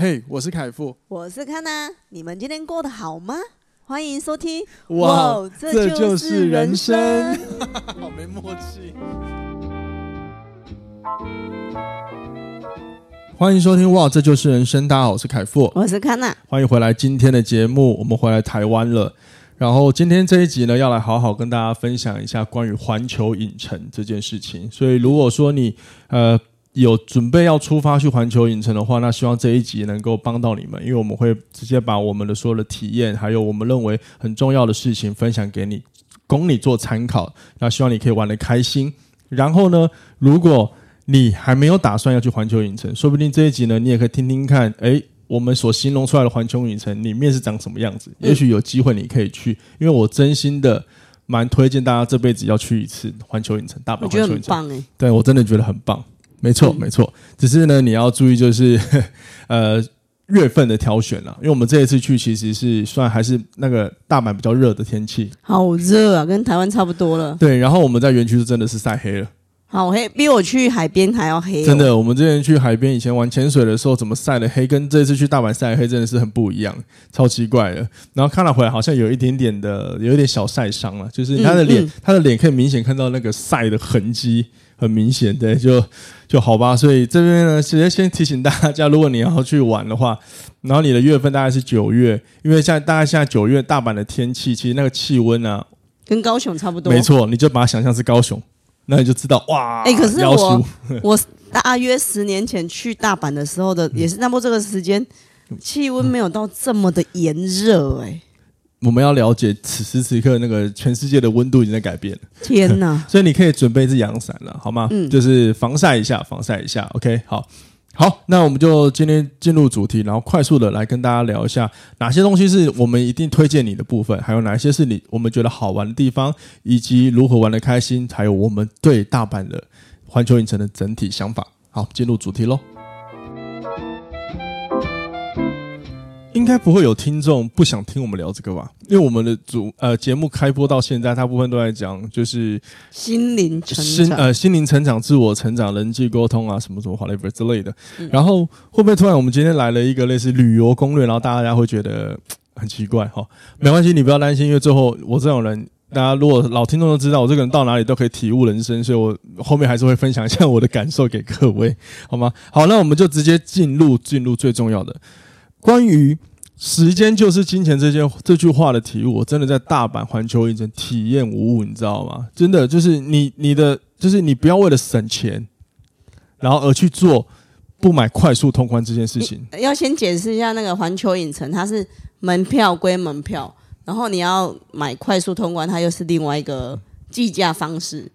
嘿，hey, 我是凯富，我是康娜，你们今天过得好吗？欢迎收听，哇，哇这就是人生，人生 好没默契。欢迎收听，哇，这就是人生。大家好，我是凯富，我是康娜，欢迎回来今天的节目，我们回来台湾了。然后今天这一集呢，要来好好跟大家分享一下关于环球影城这件事情。所以，如果说你呃。有准备要出发去环球影城的话，那希望这一集能够帮到你们，因为我们会直接把我们的所有的体验，还有我们认为很重要的事情分享给你，供你做参考。那希望你可以玩得开心。然后呢，如果你还没有打算要去环球影城，说不定这一集呢，你也可以听听看，诶，我们所形容出来的环球影城里面是长什么样子。也许有机会你可以去，因为我真心的蛮推荐大家这辈子要去一次环球影城，大阪环球影城。我觉得很棒诶，对，我真的觉得很棒。没错，没错，只是呢，你要注意，就是 呃月份的挑选了，因为我们这一次去其实是算还是那个大阪比较热的天气，好热啊，跟台湾差不多了。对，然后我们在园区是真的是晒黑了，好黑，比我去海边还要黑哦。真的，我们之前去海边以前玩潜水的时候，怎么晒的黑，跟这次去大阪晒黑真的是很不一样，超奇怪的。然后看了回来，好像有一点点的，有一点小晒伤了，就是他的脸，嗯嗯、他的脸可以明显看到那个晒的痕迹。很明显，对，就就好吧。所以这边呢，直接先提醒大家，如果你要去玩的话，然后你的月份大概是九月，因为现在大概现在九月大阪的天气，其实那个气温啊，跟高雄差不多。没错，你就把它想象是高雄，那你就知道哇。哎、欸，可是我我大约十年前去大阪的时候的，也是那么这个时间，气温没有到这么的炎热，哎。我们要了解此时此刻那个全世界的温度已经在改变了。天哪！所以你可以准备一支阳伞了，好吗？嗯，就是防晒一下，防晒一下。OK，好，好，那我们就今天进入主题，然后快速的来跟大家聊一下哪些东西是我们一定推荐你的部分，还有哪些是你我们觉得好玩的地方，以及如何玩的开心，还有我们对大阪的环球影城的整体想法。好，进入主题喽。该不会有听众不想听我们聊这个吧？因为我们的主呃节目开播到现在，大部分都在讲就是心灵成长心呃心灵成长、自我成长、人际沟通啊什么什么 whatever 之类的。嗯、然后会不会突然我们今天来了一个类似旅游攻略，然后大家会觉得很奇怪哈？没关系，你不要担心，因为最后我这种人，大家如果老听众都知道，我这个人到哪里都可以体悟人生，所以我后面还是会分享一下我的感受给各位，好吗？好，那我们就直接进入进入最重要的关于。时间就是金钱这件这句话的体悟，我真的在大阪环球影城体验无误，你知道吗？真的就是你你的就是你不要为了省钱，然后而去做不买快速通关这件事情。要先解释一下那个环球影城，它是门票归门票，然后你要买快速通关，它又是另外一个计价方式。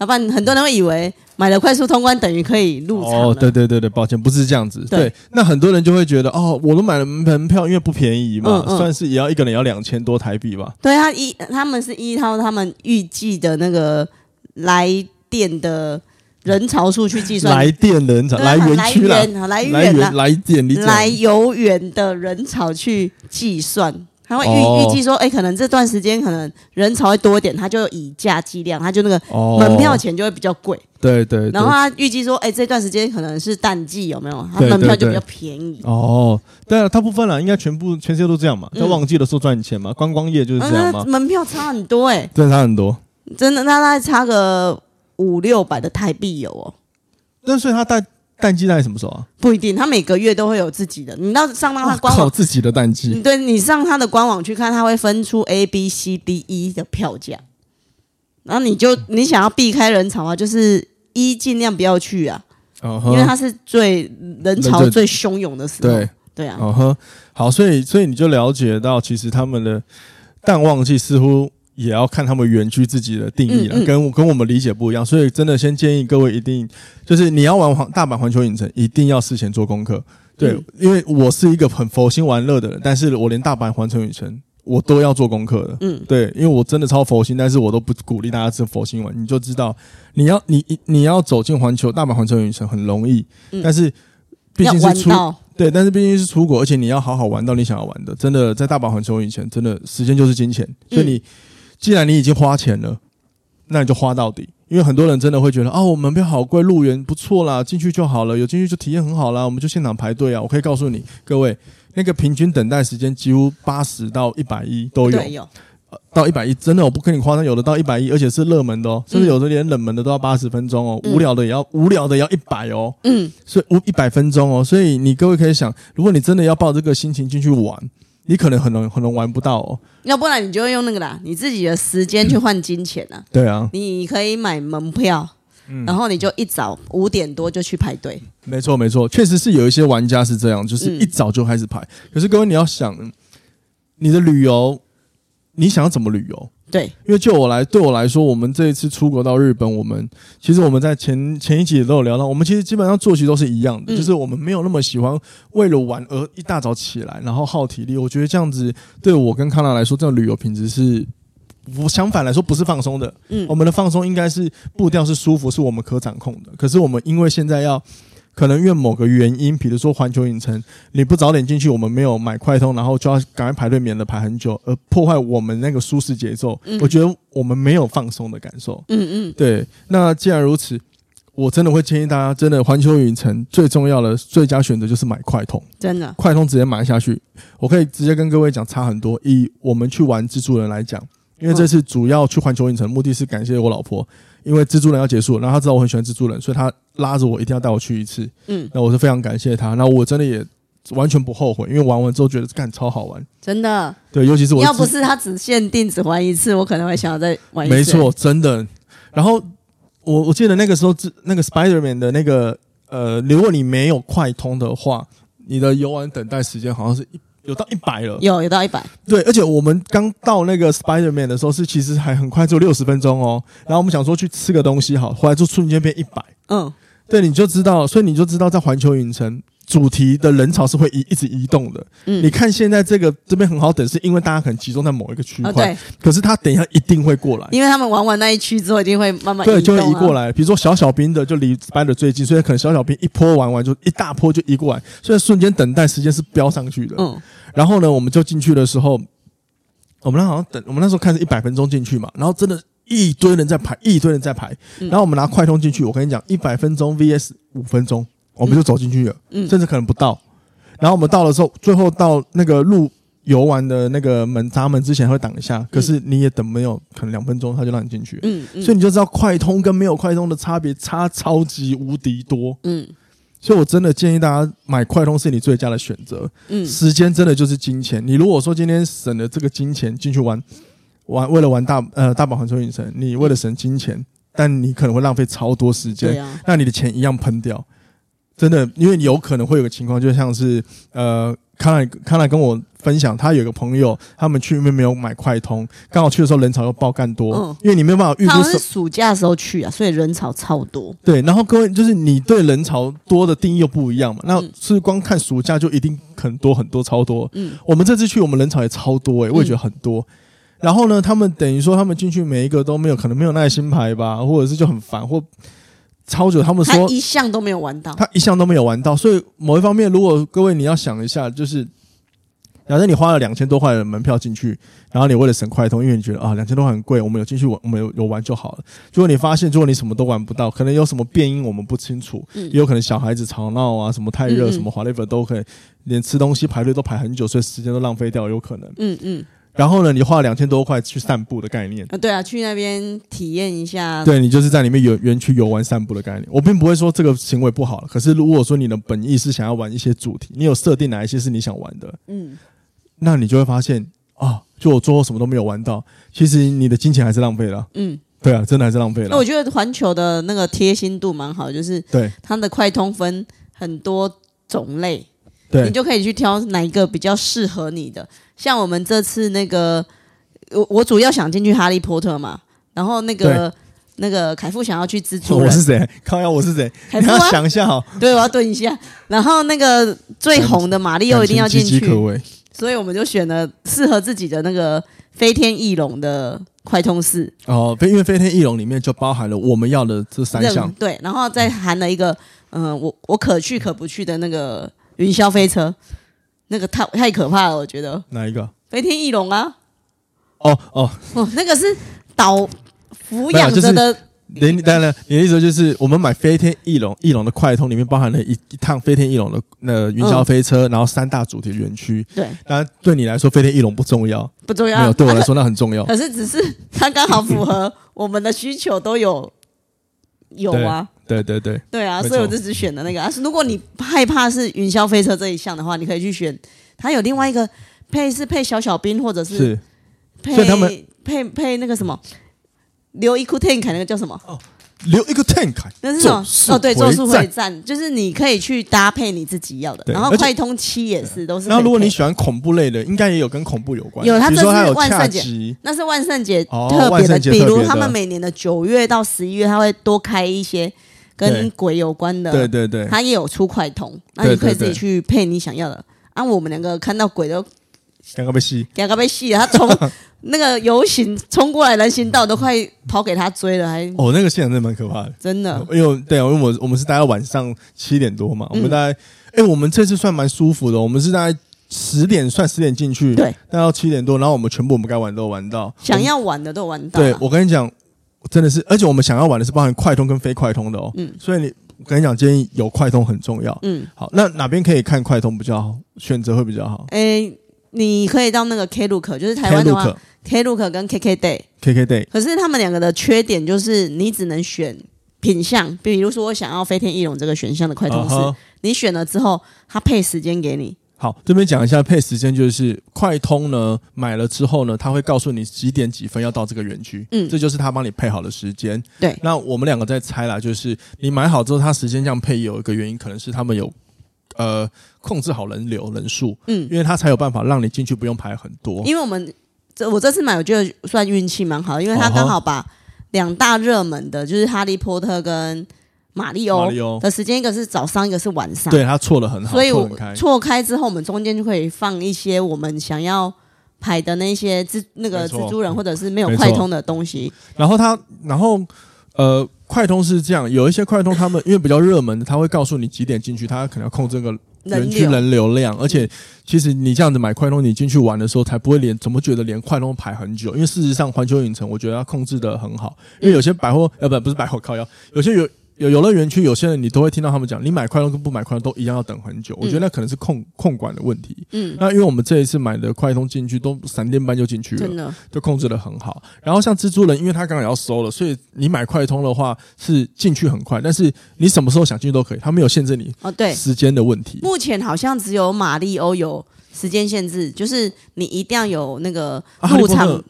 要不然很多人会以为买了快速通关等于可以入场。哦，对对对对，抱歉，不是这样子。对，对，那很多人就会觉得，哦，我都买了门票，因为不便宜嘛，嗯嗯、算是也要一个人要两千多台币吧。对，他一他们是依照他们预计的那个来电的人潮数去计算。来电人潮，来园区啦，来源，来电，来游园的人潮去计算。他会预预计说，哎，可能这段时间可能人潮会多一点，他就以价计量，他就那个门票钱就会比较贵。对对。然后他预计说，哎，这段时间可能是淡季，有没有？他门票就比较便宜。哦，对啊，他不分了，应该全部全世界都这样嘛，在旺季的时候赚钱嘛，观光业就是这样嘛。门票差很多哎，真的差很多，真的，那大概差个五六百的台币有哦。但是他带。淡季在什么时候啊？不一定，他每个月都会有自己的。你到上到他官网自己的淡季，对，你上他的官网去看，他会分出 A、B、C、D、E 的票价。然后你就你想要避开人潮啊，就是 E 尽量不要去啊，因为它是最人潮最汹涌的时候。对对啊，嗯哼，好，所以所以你就了解到，其实他们的淡旺季似乎。也要看他们园区自己的定义了，嗯嗯、跟跟我们理解不一样，所以真的先建议各位一定就是你要玩环大阪环球影城，一定要事前做功课。对，嗯、因为我是一个很佛心玩乐的人，但是我连大阪环球影城我都要做功课的。嗯，对，因为我真的超佛心，但是我都不鼓励大家是佛心玩。你就知道你要你你要走进环球大阪环球影城很容易，嗯、但是毕竟是出对，但是毕竟是出国，而且你要好好玩到你想要玩的。真的在大阪环球影城，真的时间就是金钱，所以你。嗯既然你已经花钱了，那你就花到底，因为很多人真的会觉得，哦，我门票好贵，入园不错啦，进去就好了，有进去就体验很好啦，我们就现场排队啊。我可以告诉你，各位，那个平均等待时间几乎八十到一百一都有，有。到一百一，真的我不跟你夸张，有的到一百一，而且是热门的哦，甚至有的连冷门的都要八十分钟哦，无聊的也要无聊的也要一百哦，嗯，所以一百分钟哦，所以你各位可以想，如果你真的要抱这个心情进去玩。你可能很容很容玩不到哦，要不然你就会用那个啦，你自己的时间去换金钱呐、啊。对啊，你可以买门票，嗯，然后你就一早五点多就去排队。没错没错，确实是有一些玩家是这样，就是一早就开始排。嗯、可是各位你要想，你的旅游，你想要怎么旅游？对，因为就我来，对我来说，我们这一次出国到日本，我们其实我们在前前一集也都有聊到，我们其实基本上作息都是一样的，嗯、就是我们没有那么喜欢为了玩而一大早起来，然后耗体力。我觉得这样子对我跟康纳来说，这种旅游品质是，我相反来说不是放松的。嗯，我们的放松应该是步调是舒服，是我们可掌控的。可是我们因为现在要。可能因为某个原因，比如说环球影城，你不早点进去，我们没有买快通，然后就要赶快排队，免得排很久，而破坏我们那个舒适节奏。嗯、我觉得我们没有放松的感受。嗯嗯，对。那既然如此，我真的会建议大家，真的环球影城最重要的最佳选择就是买快通。真的，快通直接买下去，我可以直接跟各位讲差很多。以我们去玩蜘蛛人来讲，因为这次主要去环球影城目的是感谢我老婆。因为蜘蛛人要结束，然后他知道我很喜欢蜘蛛人，所以他拉着我一定要带我去一次。嗯，那我是非常感谢他。那我真的也完全不后悔，因为玩完之后觉得干超好玩。真的。对，尤其是我要不是他只限定只玩一次，我可能会想要再玩一次。没错，真的。然后我我记得那个时候，那个 Spider-Man 的那个呃，如果你没有快通的话，你的游玩等待时间好像是一。有到一百了，有有到一百，对，而且我们刚到那个 Spider-Man 的时候是其实还很快，只有六十分钟哦。然后我们想说去吃个东西好，后来就瞬间变一百。嗯，对，你就知道，所以你就知道在环球影城主题的人潮是会移一直移动的。嗯，你看现在这个这边很好等，是因为大家可能集中在某一个区块。对，可是他等一下一定会过来，因为他们玩完那一区之后，一定会慢慢对，就会移过来。比如说小小兵的就离 Spider 最近，所以可能小小兵一波玩完就一大波就移过来，所以瞬间等待时间是飙上去的。嗯。然后呢，我们就进去的时候，我们那好像等，我们那时候看是一百分钟进去嘛，然后真的一堆人在排，一堆人在排。然后我们拿快通进去，我跟你讲，一百分钟 VS 五分钟，我们就走进去了，甚至可能不到。然后我们到的时候，最后到那个路游玩的那个门闸门之前会挡一下，可是你也等没有，可能两分钟他就让你进去。嗯，所以你就知道快通跟没有快通的差别差超级无敌多。嗯。所以，我真的建议大家买快通是你最佳的选择。嗯，时间真的就是金钱。你如果说今天省了这个金钱进去玩，玩为了玩大呃大阪环球影城，你为了省金钱，但你可能会浪费超多时间。对啊，那你的钱一样喷掉。真的，因为有可能会有个情况，就像是呃。康来康来跟我分享，他有个朋友，他们去因为没有买快通，刚好去的时候人潮又爆干多，嗯，因为你没有办法预估。暑假的时候去啊，所以人潮超多。对，然后各位就是你对人潮多的定义又不一样嘛，那是光看暑假就一定很多很多超多。嗯，我们这次去我们人潮也超多诶、欸，我也觉得很多。然后呢，他们等于说他们进去每一个都没有，可能没有耐心排吧，或者是就很烦或。超久，他们说他一项都没有玩到，他一项都没有玩到，所以某一方面，如果各位你要想一下，就是假设你花了两千多块的门票进去，然后你为了省快通，因为你觉得啊两千多块很贵，我们有进去玩，我们有有玩就好了。如果你发现，如果你什么都玩不到，可能有什么变音我们不清楚，嗯、也有可能小孩子吵闹啊，什么太热，嗯嗯什么 whatever 都可以，连吃东西排队都排很久，所以时间都浪费掉，有可能。嗯嗯。然后呢，你花了两千多块去散步的概念啊？对啊，去那边体验一下。对，你就是在里面游园区游玩散步的概念。我并不会说这个行为不好，可是如果说你的本意是想要玩一些主题，你有设定哪一些是你想玩的，嗯，那你就会发现啊，就我最后什么都没有玩到，其实你的金钱还是浪费了。嗯，对啊，真的还是浪费了。那我觉得环球的那个贴心度蛮好，就是对它的快通分很多种类，对，你就可以去挑哪一个比较适合你的。像我们这次那个，我我主要想进去哈利波特嘛，然后那个那个凯富想要去蜘蛛人。我是谁？靠呀，我是谁？你要想一下哈。对，我要蹲一下。然后那个最红的马里奥一定要进去，所以我们就选了适合自己的那个飞天翼龙的快通四。哦，飞因为飞天翼龙里面就包含了我们要的这三项。对，然后再含了一个，嗯、呃，我我可去可不去的那个云霄飞车。那个太太可怕了，我觉得。哪一个？飞天翼龙啊！哦哦哦，那个是导抚养着的你当然，你的意思就是我们买飞天翼龙，翼龙的快通里面包含了一一趟飞天翼龙的那云霄飞车，嗯、然后三大主题园区。对，当然对你来说飞天翼龙不重要，不重要。没有，对我来说那很重要。可是只是它刚好符合我们的需求，都有有啊。对对对。对啊，所以我就只选了那个。啊，如果你害怕是云霄飞车这一项的话，你可以去选。它有另外一个配是配小小兵，或者是，是配他们配配那个什么。留一库 tank 那个叫什么？哦，留一个 tank 那是什么？哦，对，咒术回战就是你可以去搭配你自己要的。然后快通七也是都是。然后如果你喜欢恐怖类的，应该也有跟恐怖有关。有，它这是万圣节，那是万圣节特别的，比如他们每年的九月到十一月，他会多开一些跟鬼有关的。对对对，他也有出快通，那你可以自己去配你想要的。啊，我们两个看到鬼都两个被吸，两个被吸了，他从。那个游行冲过来人行道都快跑给他追了，还哦，那个现场真的蛮可怕的，真的。因为对啊，因为我我们是大概晚上七点多嘛，嗯、我们大概哎，我们这次算蛮舒服的，我们是大概十点算十点进去，对，待到七点多，然后我们全部我们该玩都玩到，想要玩的都玩到。对，我跟你讲，真的是，而且我们想要玩的是包含快通跟非快通的哦，嗯，所以你我跟你讲，建议有快通很重要，嗯，好，那哪边可以看快通比较好，选择会比较好？诶，你可以到那个 Klook，就是台湾的话。Klook 跟 KKday，KKday，Day 可是他们两个的缺点就是你只能选品相，比如说我想要飞天翼龙这个选项的快通是，uh huh、你选了之后，它配时间给你。好，这边讲一下配时间，就是快通呢买了之后呢，他会告诉你几点几分要到这个园区，嗯，这就是他帮你配好的时间。对，那我们两个在猜啦，就是你买好之后，他时间这样配有一个原因，可能是他们有呃控制好人流人数，嗯，因为他才有办法让你进去不用排很多，因为我们。这我这次买，我觉得算运气蛮好，因为他刚好把两大热门的，就是哈利波特跟马里欧的时间，一个是早上，一个是晚上。对，他错的很好，所以我错开之后，我们中间就可以放一些我们想要排的那些蜘那个蜘蛛人，或者是没有快通的东西。然后他，然后呃，快通是这样，有一些快通他们因为比较热门的，他会告诉你几点进去，他可能要控制个。园区人流量，而且其实你这样子买快通，你进去玩的时候才不会连怎么觉得连快通排很久，因为事实上环球影城我觉得它控制的很好，因为有些百货呃不不是百货靠腰，有些有。有游乐园区，有些人你都会听到他们讲，你买快通跟不买快通都一样要等很久。嗯、我觉得那可能是控控管的问题。嗯，那因为我们这一次买的快通进去都闪电般就进去了，真的就控制的很好。然后像蜘蛛人，因为他刚刚要收了，所以你买快通的话是进去很快，但是你什么时候想进去都可以，他没有限制你哦。对，时间的问题、哦。目前好像只有马里欧有时间限制，就是你一定要有那个入场。啊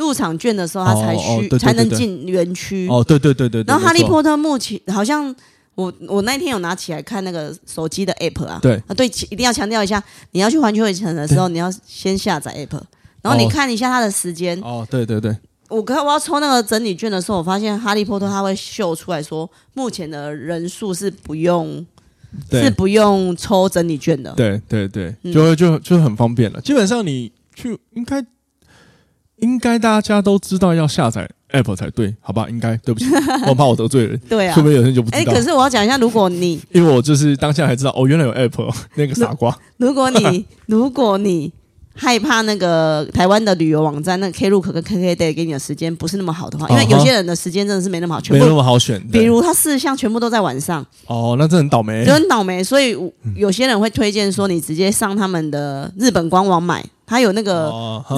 入场券的时候，他才去才能进园区。哦，对对对对。然后哈利波特目前好像我我那天有拿起来看那个手机的 app 啊。对啊，对，一定要强调一下，你要去环球影城的时候，你要先下载 app，然后你看一下它的时间。哦，对对对。我刚我要抽那个整理券的时候，我发现哈利波特它会秀出来说，目前的人数是不用是不用抽整理券的。对对对，就就就很方便了。基本上你去应该。应该大家都知道要下载 app 才对，好吧？应该对不起，我怕我得罪人。对啊，说不定有人就不知道。哎，可是我要讲一下，如果你 因为我就是当下才知道，哦，原来有 app，那个傻瓜。如果你如果你害怕那个台湾的旅游网站，那 Klook 跟 KKday 给你的时间不是那么好的话，因为有些人的时间真的是没那么好，全部没那么好选。比如他四项全部都在晚上，哦，那这很倒霉，就很倒霉。所以有些人会推荐说，你直接上他们的日本官网买。它有那个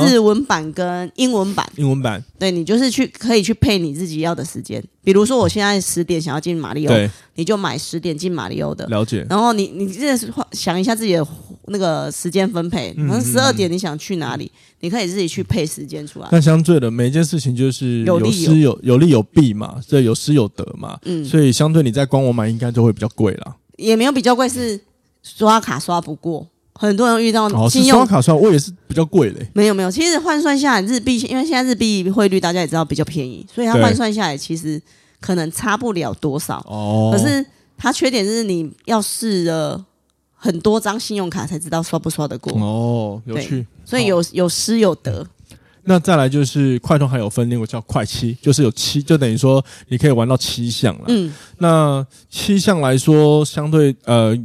日文版跟英文版，英文版，对，你就是去可以去配你自己要的时间，比如说我现在十点想要进马里欧，对。你就买十点进马里欧的，了解。然后你你这是想一下自己的那个时间分配，可能十二点你想去哪里，你可以自己去配时间出来。那相对的，每一件事情就是有失有有利有弊嘛，所以有失有得嘛，嗯，所以相对你在官网买应该就会比较贵啦，也没有比较贵，是刷卡刷不过。很多人遇到信用卡刷，我也是比较贵嘞。没有没有，其实换算下来日币，因为现在日币汇率大家也知道比较便宜，所以它换算下来其实可能差不了多少。哦。可是它缺点就是你要试了很多张信用卡才知道刷不刷得过。哦，有趣。所以有有失有得。那再来就是快通还有分那个叫快七，就是有七，就等于说你可以玩到七项了。嗯。那七项来说，相对呃。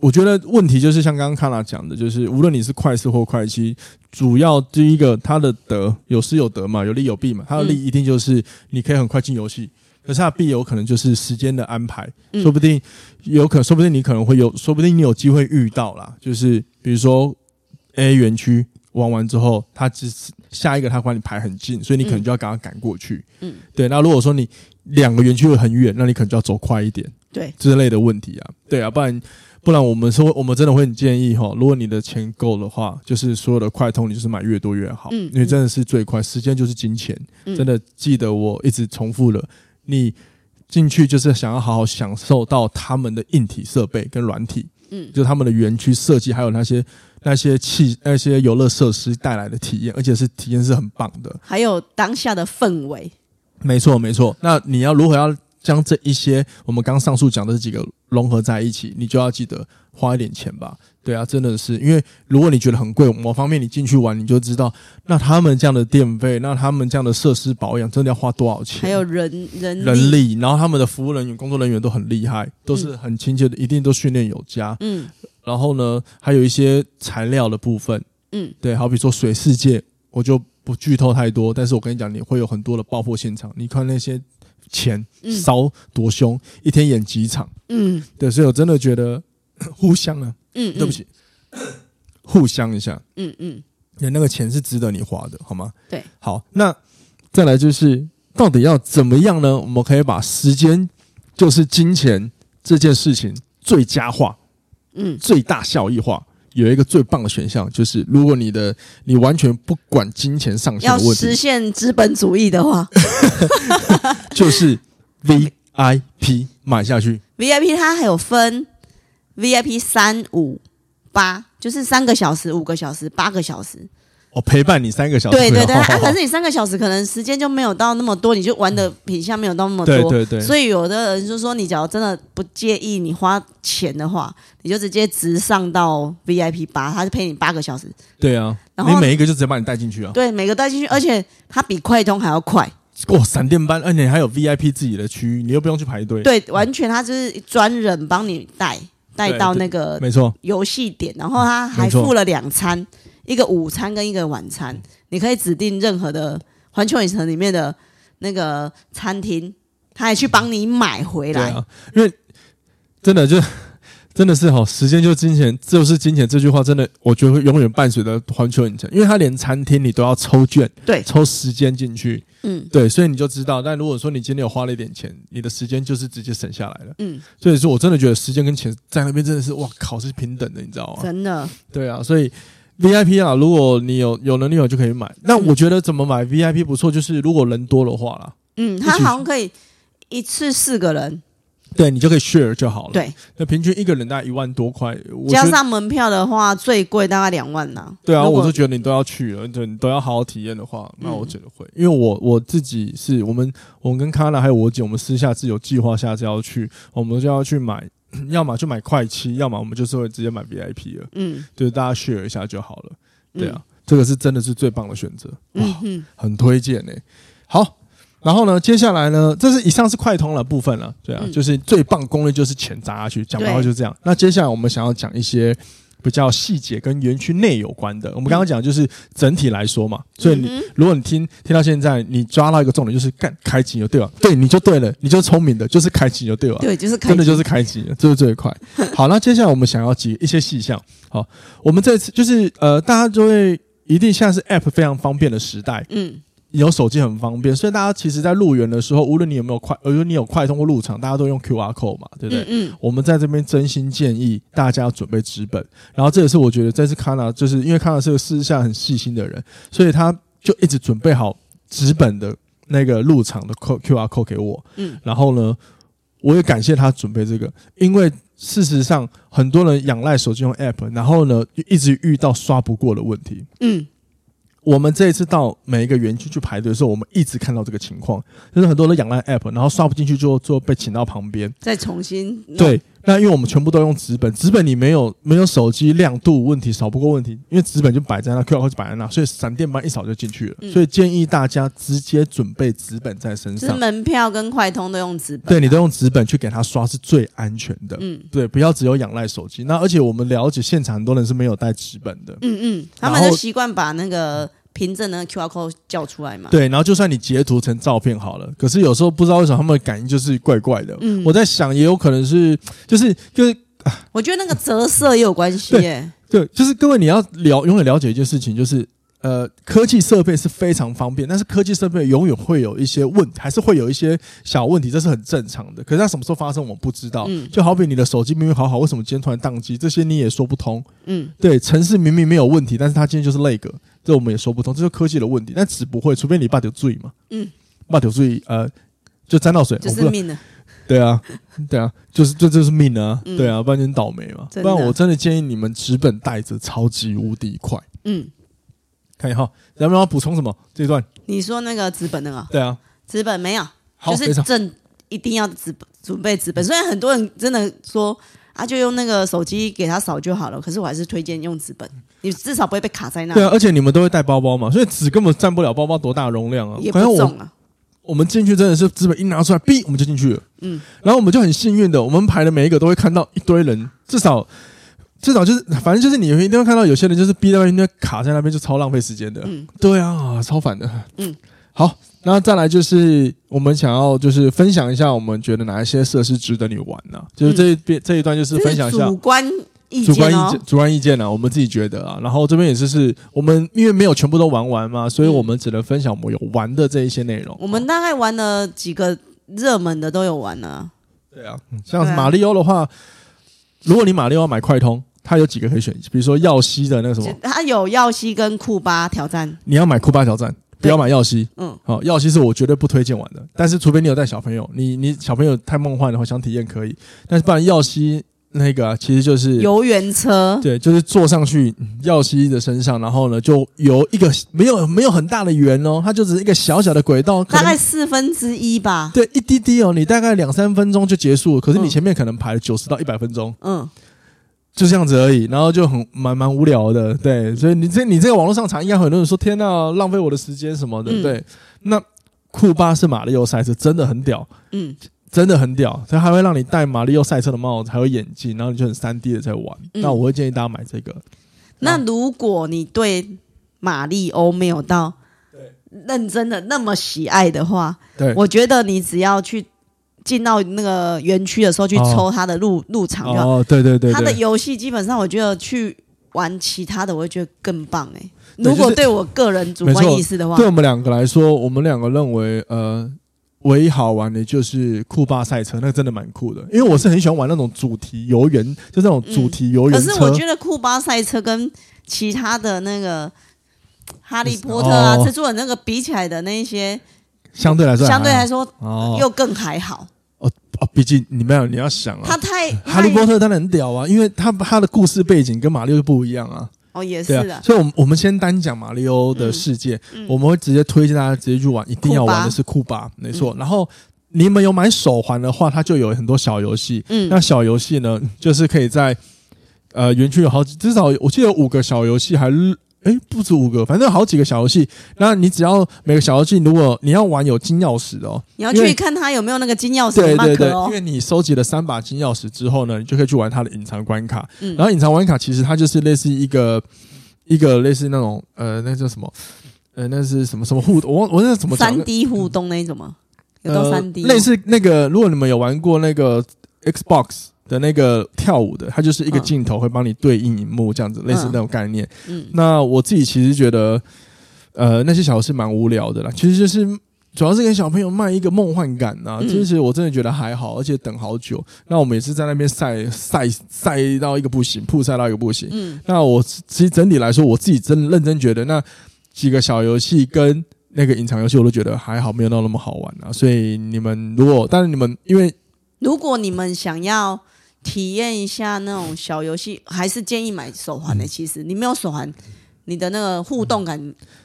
我觉得问题就是像刚刚 Kana 讲的，就是无论你是快四或快七，主要第一个它的得有失有得嘛，有利有弊嘛。它的利一定就是你可以很快进游戏，可是它的弊有可能就是时间的安排，嗯、说不定有可能，说不定你可能会有，说不定你有机会遇到啦。就是比如说 A 园区玩完之后，它只是下一个它管你排很近，所以你可能就要赶快赶过去。嗯，对。那如果说你两个园区会很远，那你可能就要走快一点，对，之类的问题啊，对啊，不然。不然我们说，我们真的会很建议哈，如果你的钱够的话，就是所有的快通，你就是买越多越好，嗯，因为真的是最快，时间就是金钱，嗯，真的记得我一直重复了，你进去就是想要好好享受到他们的硬体设备跟软体，嗯，就他们的园区设计，还有那些那些器那些游乐设施带来的体验，而且是体验是很棒的，还有当下的氛围，没错没错，那你要如何要？将这一些我们刚上述讲的这几个融合在一起，你就要记得花一点钱吧。对啊，真的是，因为如果你觉得很贵，某方面你进去玩，你就知道，那他们这样的电费，那他们这样的设施保养，真的要花多少钱？还有人人人力，然后他们的服务人员、工作人员都很厉害，都是很亲切的，一定都训练有加。嗯，然后呢，还有一些材料的部分，嗯，对，好比说水世界，我就不剧透太多，但是我跟你讲，你会有很多的爆破现场，你看那些。钱烧多凶，嗯，一天演几场？嗯，对，所以我真的觉得 互相啊，嗯，对不起，互相一下，嗯嗯，那那个钱是值得你花的，好吗？对，好，那再来就是到底要怎么样呢？我们可以把时间就是金钱这件事情最佳化，嗯，最大效益化。有一个最棒的选项，就是如果你的你完全不管金钱上限的问题，要实现资本主义的话，就是 VIP 买下去。VIP 它还有分 VIP 三五八，就是三个小时、五个小时、八个小时。我、哦、陪伴你三个小时，对对对，啊，可是你三个小时可能时间就没有到那么多，你就玩的品相没有到那么多，对对对。所以有的人就说，你假如真的不介意你花钱的话，你就直接直上到 VIP 八，他就陪你八个小时。对啊，然后你每一个就直接把你带进去啊。对，每个带进去，而且它比快通还要快。哇，闪电般，而且还有 VIP 自己的区域，你又不用去排队。对，完全他就是专人帮你带带到那个没错游戏点，然后他还付了两餐。一个午餐跟一个晚餐，你可以指定任何的环球影城里面的那个餐厅，他还去帮你买回来。对啊，因为真的就 真的是哈，时间就是金钱，就是金钱这句话真的，我觉得会永远伴随着环球影城，因为他连餐厅你都要抽券，对，抽时间进去，嗯，对，所以你就知道。但如果说你今天有花了一点钱，你的时间就是直接省下来了，嗯，所以说我真的觉得时间跟钱在那边真的是哇靠，是平等的，你知道吗？真的，对啊，所以。VIP 啊，如果你有有能力有就可以买。那我觉得怎么买 VIP 不错，就是如果人多的话啦。嗯，他好像可以一次四个人。对，你就可以 share 就好了。对，那平均一个人大概一万多块，加上门票的话，最贵大概两万呢。对啊，我就觉得你都要去了，对，你都要好好体验的话，那我觉得会，因为我我自己是我们我们跟卡娜还有我姐，我们私下是有计划下次要去，我们就要去买。要么就买快七，要么我们就是会直接买 VIP 了。嗯，对，大家 share 一下就好了。对啊，嗯、这个是真的是最棒的选择，哇，嗯、很推荐呢。好，然后呢，接下来呢，这是以上是快通的部分了。对啊，嗯、就是最棒攻略就是钱砸下去，讲白话就是这样。那接下来我们想要讲一些。比较细节跟园区内有关的，我们刚刚讲就是整体来说嘛，所以你如果你听听到现在，你抓到一个重点就是干开机就对了，对，你就对了，你就聪明的，就是开机就对了，对，就是真的就是开机，就是最快。好，那接下来我们想要几一些细项。好，我们这次就是呃，大家就会一定现在是 App 非常方便的时代，嗯。有手机很方便，所以大家其实，在入园的时候，无论你有没有快，呃，你有快通过入场，大家都用 QR code 嘛，对不对？嗯，嗯。我们在这边真心建议大家要准备纸本，然后这也是我觉得这次康纳，就是因为康纳是个私下很细心的人，所以他就一直准备好纸本的那个入场的 QR code 给我。嗯。然后呢，我也感谢他准备这个，因为事实上很多人仰赖手机用 App，然后呢，一直遇到刷不过的问题。嗯。我们这一次到每一个园区去排队的时候，我们一直看到这个情况，就是很多人仰赖 App，然后刷不进去，就就被请到旁边，再重新对。那因为我们全部都用纸本，纸本你没有没有手机亮度问题，扫不过问题，因为纸本就摆在那，QR code 就摆在那，所以闪电般一扫就进去了。嗯、所以建议大家直接准备纸本在身上。门票跟快通都用纸本、啊，对，你都用纸本去给他刷是最安全的。嗯，对，不要只有仰赖手机。那而且我们了解现场很多人是没有带纸本的。嗯嗯，他们就习惯把那个。凭证那个 QR code 叫出来嘛。对，然后就算你截图成照片好了，可是有时候不知道为什么他们的感应就是怪怪的。嗯，我在想也有可能是，就是就是，我觉得那个折射也有关系耶。对，就是各位你要了永远了解一件事情，就是。呃，科技设备是非常方便，但是科技设备永远会有一些问题，还是会有一些小问题，这是很正常的。可是它什么时候发生，我们不知道。嗯，就好比你的手机明明好好，为什么今天突然宕机？这些你也说不通。嗯，对，城市明明没有问题，但是它今天就是那个，这我们也说不通，这是科技的问题。但纸不会，除非你把掉罪嘛。嗯，把掉罪，呃，就沾到水，就是命了。对啊，对啊，就是这就是命啊。嗯、对啊，不然你倒霉嘛。不然我真的建议你们纸本带着超级无敌快。嗯。看一下，有没有要补充什么这一段？你说那个纸本那个？对啊，纸本没有，就是正一定要纸准备纸本。虽然很多人真的说啊，就用那个手机给他扫就好了，可是我还是推荐用纸本，你至少不会被卡在那。对啊，而且你们都会带包包嘛，所以纸根本占不了包包多大容量啊，也不重啊。我们进去真的是纸本一拿出来，哔，我们就进去了。嗯，然后我们就很幸运的，我们排的每一个都会看到一堆人，至少。至少就是，反正就是你一定会看到有些人就是逼在那边卡在那边，就超浪费时间的。嗯，对啊，超烦的。嗯，好，那再来就是我们想要就是分享一下，我们觉得哪一些设施值得你玩呢、啊？就是这一边、嗯、这一段就是分享一下主观意见、哦、主观意见、主观意见呢、啊，我们自己觉得啊。然后这边也是是我们因为没有全部都玩完嘛，所以我们只能分享我们有玩的这一些内容。我们大概玩了几个热门的都有玩了。对啊，像马里欧的话。如果你马里奥买快通，它有几个可以选，比如说耀西的那个什么，它有耀西跟库巴挑战。你要买库巴挑战，不要买耀西。嗯，好，耀西是我绝对不推荐玩的，但是除非你有带小朋友，你你小朋友太梦幻的话，想体验可以，但是不然耀西。那个啊，其实就是游园车，对，就是坐上去耀西的身上，然后呢，就有一个没有没有很大的圆哦，它就只是一个小小的轨道，大概四分之一吧，对，一滴滴哦，你大概两三分钟就结束了，可是你前面可能排了九十到一百分钟，嗯，就这样子而已，然后就很蛮蛮无聊的，对，所以你这你这个网络上查，应该很多人说天呐，浪费我的时间什么的，嗯、对，那库巴是马里奥赛车，真的很屌，嗯。真的很屌，它还会让你戴马里奥赛车的帽子，还有眼镜，然后你就很三 D 的在玩。嗯、那我会建议大家买这个。那如果你对马里欧没有到认真的那么喜爱的话，对，我觉得你只要去进到那个园区的时候去抽他的入、哦、入场就好。哦，对对对，对，它的游戏基本上我觉得去玩其他的，我会觉得更棒哎。如果对我个人主观意识的话，对我们两个来说，我们两个认为呃。唯一好玩的就是酷巴赛车，那个真的蛮酷的。因为我是很喜欢玩那种主题游园，就那种主题游园车。可是我觉得酷巴赛车跟其他的那个哈利波特啊、蜘蛛人那个比起来的那一些，相对来说，相对来说又更还好。哦哦，毕竟你没有你要想啊，他太哈利波特当然很屌啊，因为他他的故事背景跟马里奥不一样啊。哦，也是的、啊。所以，我们我们先单讲马里奥的世界，嗯嗯、我们会直接推荐大家直接去玩，一定要玩的是库巴，没错。嗯、然后你们有买手环的话，它就有很多小游戏。嗯，那小游戏呢，就是可以在呃园区有好几，至少我记得有五个小游戏，还是。哎，不止五个，反正有好几个小游戏。那你只要每个小游戏，如果你要玩有金钥匙的哦，你要去看它有没有那个金钥匙。对对对，因为你收集了三把金钥匙之后呢，你就可以去玩它的隐藏关卡。嗯，然后隐藏关卡其实它就是类似一个一个类似那种呃，那叫什么？呃，那是什么什么互动？我我那怎么讲？三 D 互动那一种吗？有到三 D？呃，类似那个，如果你们有玩过那个 Xbox。的那个跳舞的，它就是一个镜头会帮你对应荧幕这样子，嗯、类似那种概念。嗯，那我自己其实觉得，呃，那些小游戏蛮无聊的啦。其实就是主要是给小朋友卖一个梦幻感呐、啊。其实我真的觉得还好，而且等好久。那我们也是在那边晒晒晒到一个不行，曝晒到一个不行。嗯，那我其实整体来说，我自己真认真觉得那几个小游戏跟那个隐藏游戏，我都觉得还好，没有到那么好玩啊。所以你们如果，但是你们因为如果你们想要。体验一下那种小游戏，还是建议买手环的。嗯、其实你没有手环，你的那个互动感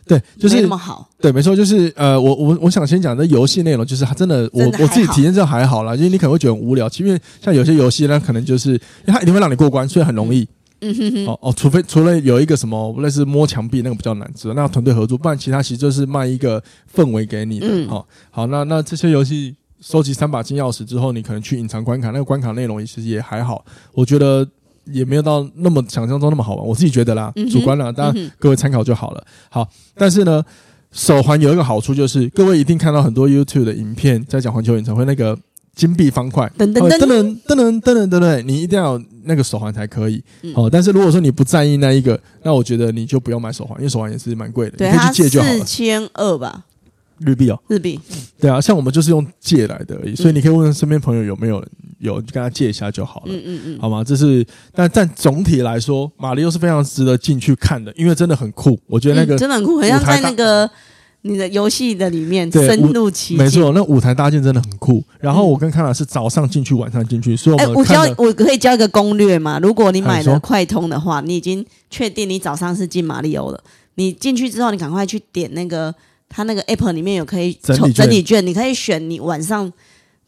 对，就是没那么好。对，没错，就是呃，我我我想先讲这游戏内容，就是它真的，我我自己体验这还好啦，因为你可能会觉得很无聊。因为像有些游戏呢，可能就是因为它一定会让你过关，所以很容易。嗯哼哼。哦哦，除非除了有一个什么类似摸墙壁那个比较难，知道那团队合作，不然其他其实就是卖一个氛围给你的。嗯。好，好，那那这些游戏。收集三把金钥匙之后，你可能去隐藏关卡，那个关卡内容其实也还好。我觉得也没有到那么想象中那么好玩，我自己觉得啦，嗯、主观啦，当然各位参考就好了。好，但是呢，手环有一个好处就是，各位一定看到很多 YouTube 的影片在讲环球影城会那个金币方块，噔噔噔噔噔噔噔噔噔，你一定要那个手环才可以。好，但是如果说你不在意那一个，那我觉得你就不要买手环，因为手环也是蛮贵的，对，你可以去借就好了。四千二吧。日币哦，日币，对啊，像我们就是用借来的而已，所以你可以问问身边朋友有没有人有，跟他借一下就好了，嗯嗯嗯，好吗？这是，但但总体来说，马里奥是非常值得进去看的，因为真的很酷，我觉得那个、嗯、真的很酷，很像在那个你的游戏的里面深入其境，没错，那舞台搭建真的很酷。然后我跟康老师早上进去，晚上进去，所以我教我可以教一个攻略嘛？如果你买了快通的话，你已经确定你早上是进马里欧了，你进去之后，你赶快去点那个。它那个 App 里面有可以整理整理券，你可以选你晚上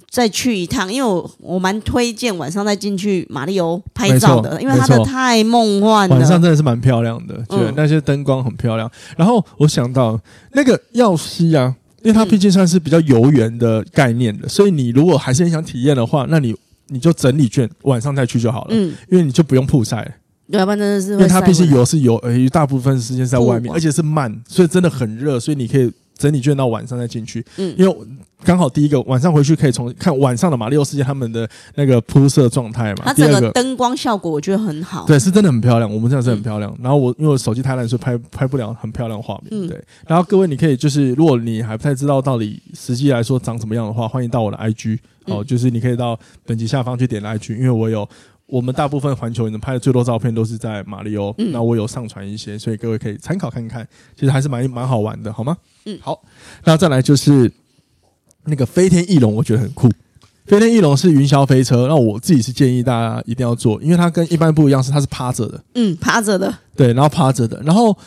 再去一趟，因为我我蛮推荐晚上再进去马里欧拍照的，因为它的太梦幻了。晚上真的是蛮漂亮的，对，那些灯光很漂亮。然后我想到那个耀西啊，因为它毕竟算是比较游园的概念的，所以你如果还是很想体验的话，那你你就整理券晚上再去就好了，嗯，因为你就不用曝晒。要不然真的是，因为它毕竟油是油，呃，一大部分时间在外面，而且是慢，所以真的很热，所以你可以整理卷到晚上再进去。嗯，因为刚好第一个晚上回去可以从看晚上的马里奥世界他们的那个铺设状态嘛。它整个灯光效果我觉得很好，对，是真的很漂亮。我们这样是很漂亮。嗯、然后我因为我手机太烂，所以拍拍不了很漂亮的画面。嗯、对，然后各位你可以就是，如果你还不太知道到底实际来说长什么样的话，欢迎到我的 IG 哦，嗯、就是你可以到本集下方去点 IG，因为我有。我们大部分环球影城拍的最多照片都是在马里欧，那我有上传一些，所以各位可以参考看看，其实还是蛮蛮好玩的，好吗？嗯，好，那再来就是那个飞天翼龙，我觉得很酷。飞天翼龙是云霄飞车，那我自己是建议大家一定要坐，因为它跟一般不一样，是它是趴着的，嗯，趴着的，对，然后趴着的，然后。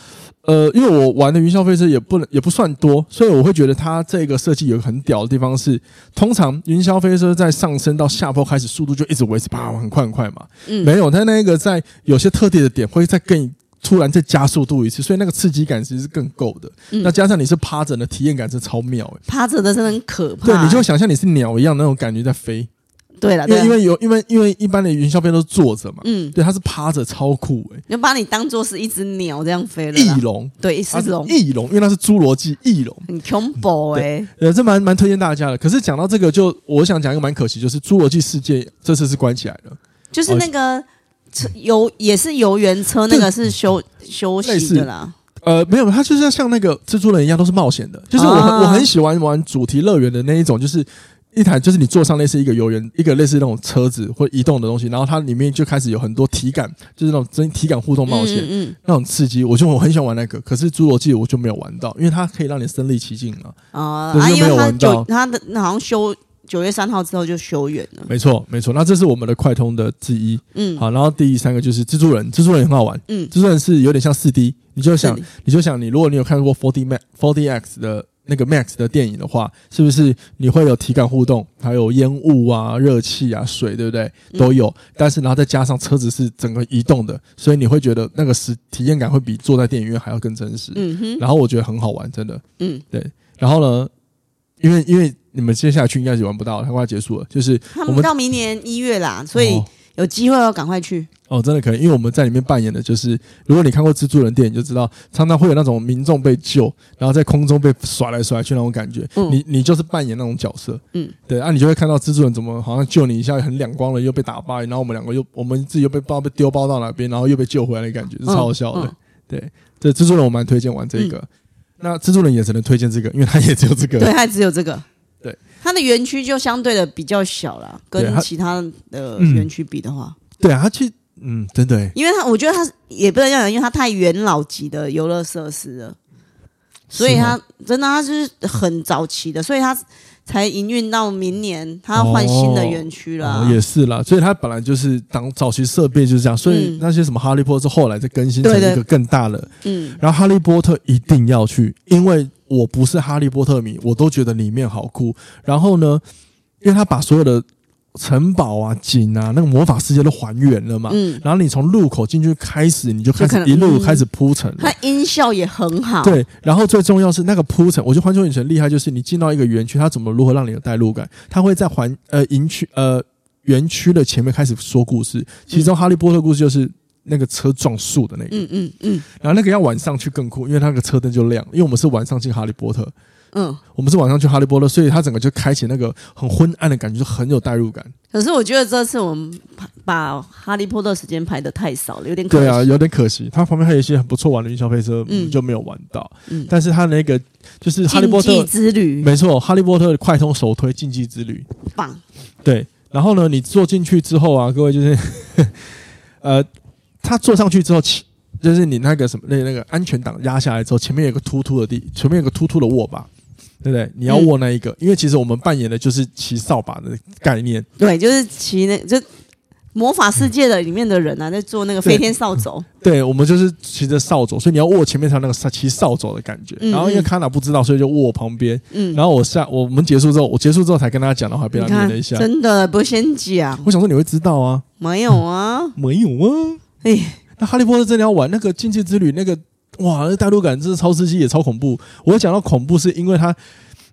呃，因为我玩的云霄飞车也不能也不算多，所以我会觉得它这个设计有个很屌的地方是，通常云霄飞车在上升到下坡开始，速度就一直维持啪很快很快嘛。嗯，没有，它那个在有些特定的点会再更突然再加速度一次，所以那个刺激感其实是更够的。嗯，那加上你是趴着的，体验感是超妙诶。趴着的真的很可怕，对，你就想象你是鸟一样那种感觉在飞。对了，因为因为有因为因为一般的云霄飞都是坐着嘛，嗯，对，它是趴着，超酷诶、欸，就把你当做是一只鸟这样飞了。翼龙，对，翼龙，翼龙，因为它是侏罗纪翼龙，很恐怖诶，呃，这蛮蛮推荐大家的。可是讲到这个，就我想讲一个蛮可惜，就是侏罗纪世界这次是关起来了，就是那个车游也是游园车，那个是休休息的啦。呃，没有，它就是像那个蜘蛛人一样，都是冒险的。就是我很、啊、我很喜欢玩主题乐园的那一种，就是。一台就是你坐上类似一个游园，一个类似那种车子或移动的东西，然后它里面就开始有很多体感，就是那种真体感互动冒险，嗯，嗯，那种刺激。我就我很喜欢玩那个，可是侏罗纪我就没有玩到，因为它可以让你身临其境嘛。啊，啊，因为它九它的好像修九月三号之后就修园了。没错，没错。那这是我们的快通的之一。嗯，好，然后第三个就是蜘蛛人，蜘蛛人也很好玩。嗯，蜘蛛人是有点像四 D，你就想，你就想，你如果你有看过 Forty Max、4DX 的。那个 Max 的电影的话，是不是你会有体感互动，还有烟雾啊、热气啊、水，对不对？都有。但是然后再加上车子是整个移动的，所以你会觉得那个实体验感会比坐在电影院还要更真实。嗯哼。然后我觉得很好玩，真的。嗯，对。然后呢，因为因为你们接下去应该是玩不到，它快要结束了。就是我们到明年一月啦，所以。有机会要赶快去哦，真的可以，因为我们在里面扮演的就是，如果你看过蜘蛛人电影，就知道常常会有那种民众被救，然后在空中被甩来甩去那种感觉。嗯，你你就是扮演那种角色。嗯，对啊，你就会看到蜘蛛人怎么好像救你一下很两光了，又被打败，然后我们两个又我们自己又被包被丢包到哪边，然后又被救回来的感觉，是超好笑的。嗯嗯、对，这蜘蛛人我蛮推荐玩这个。嗯、那蜘蛛人也只能推荐这个，因为他也只有这个。对，他只有这个。对，它的园区就相对的比较小了，跟其他的园区比的话，对啊，它其实嗯，真的，因为它我觉得它也不能这样讲，因为它太元老级的游乐设施了，所以它真的它是很早期的，所以它。才营运到明年，他要换新的园区了。哦，也是啦，所以它本来就是当早期设备就是这样，所以那些什么哈利波特是后来再更新成一个更大的。嗯，然后哈利波特一定要去，因为我不是哈利波特迷，我都觉得里面好酷。然后呢，因为他把所有的。城堡啊，景啊，那个魔法世界都还原了嘛。嗯，然后你从入口进去开始，你就开始一路开始铺陈。它音效也很好。对，然后最重要是那个铺陈，我觉得环球影城厉害，就是你进到一个园区，它怎么如何让你有代入感？它会在环呃营区呃园区的前面开始说故事，其中哈利波特故事就是那个车撞树的那个，嗯嗯嗯，然后那个要晚上去更酷，因为那个车灯就亮，因为我们是晚上进哈利波特。嗯，我们是晚上去哈利波特，所以他整个就开启那个很昏暗的感觉，就很有代入感。可是我觉得这次我们把哈利波特时间排的太少了，有点可惜。对啊，有点可惜。它旁边还有一些很不错玩的云霄飞车，嗯，就没有玩到。嗯，但是它那个就是哈利波特之旅，没错，哈利波特的快通首推竞技之旅，棒。对，然后呢，你坐进去之后啊，各位就是，呃，他坐上去之后就是你那个什么那那个安全档压下来之后，前面有个突突的地，前面有个突突的握把。对不对？你要握那一个，嗯、因为其实我们扮演的就是骑扫把的概念。对，就是骑那，就魔法世界的里面的人啊，在做那个飞天扫帚。对，我们就是骑着扫帚，所以你要握前面才那个骑扫帚的感觉。然后因为卡娜不知道，所以就握我旁边。嗯。然后我下我们结束之后，我结束之后才跟他讲的话，被他念了一下。真的不先讲？我想说你会知道啊？没有啊，没有啊。哎，那哈利波特真的要玩那个禁忌之旅那个。哇，那代入感真是超刺激也超恐怖。我讲到恐怖，是因为它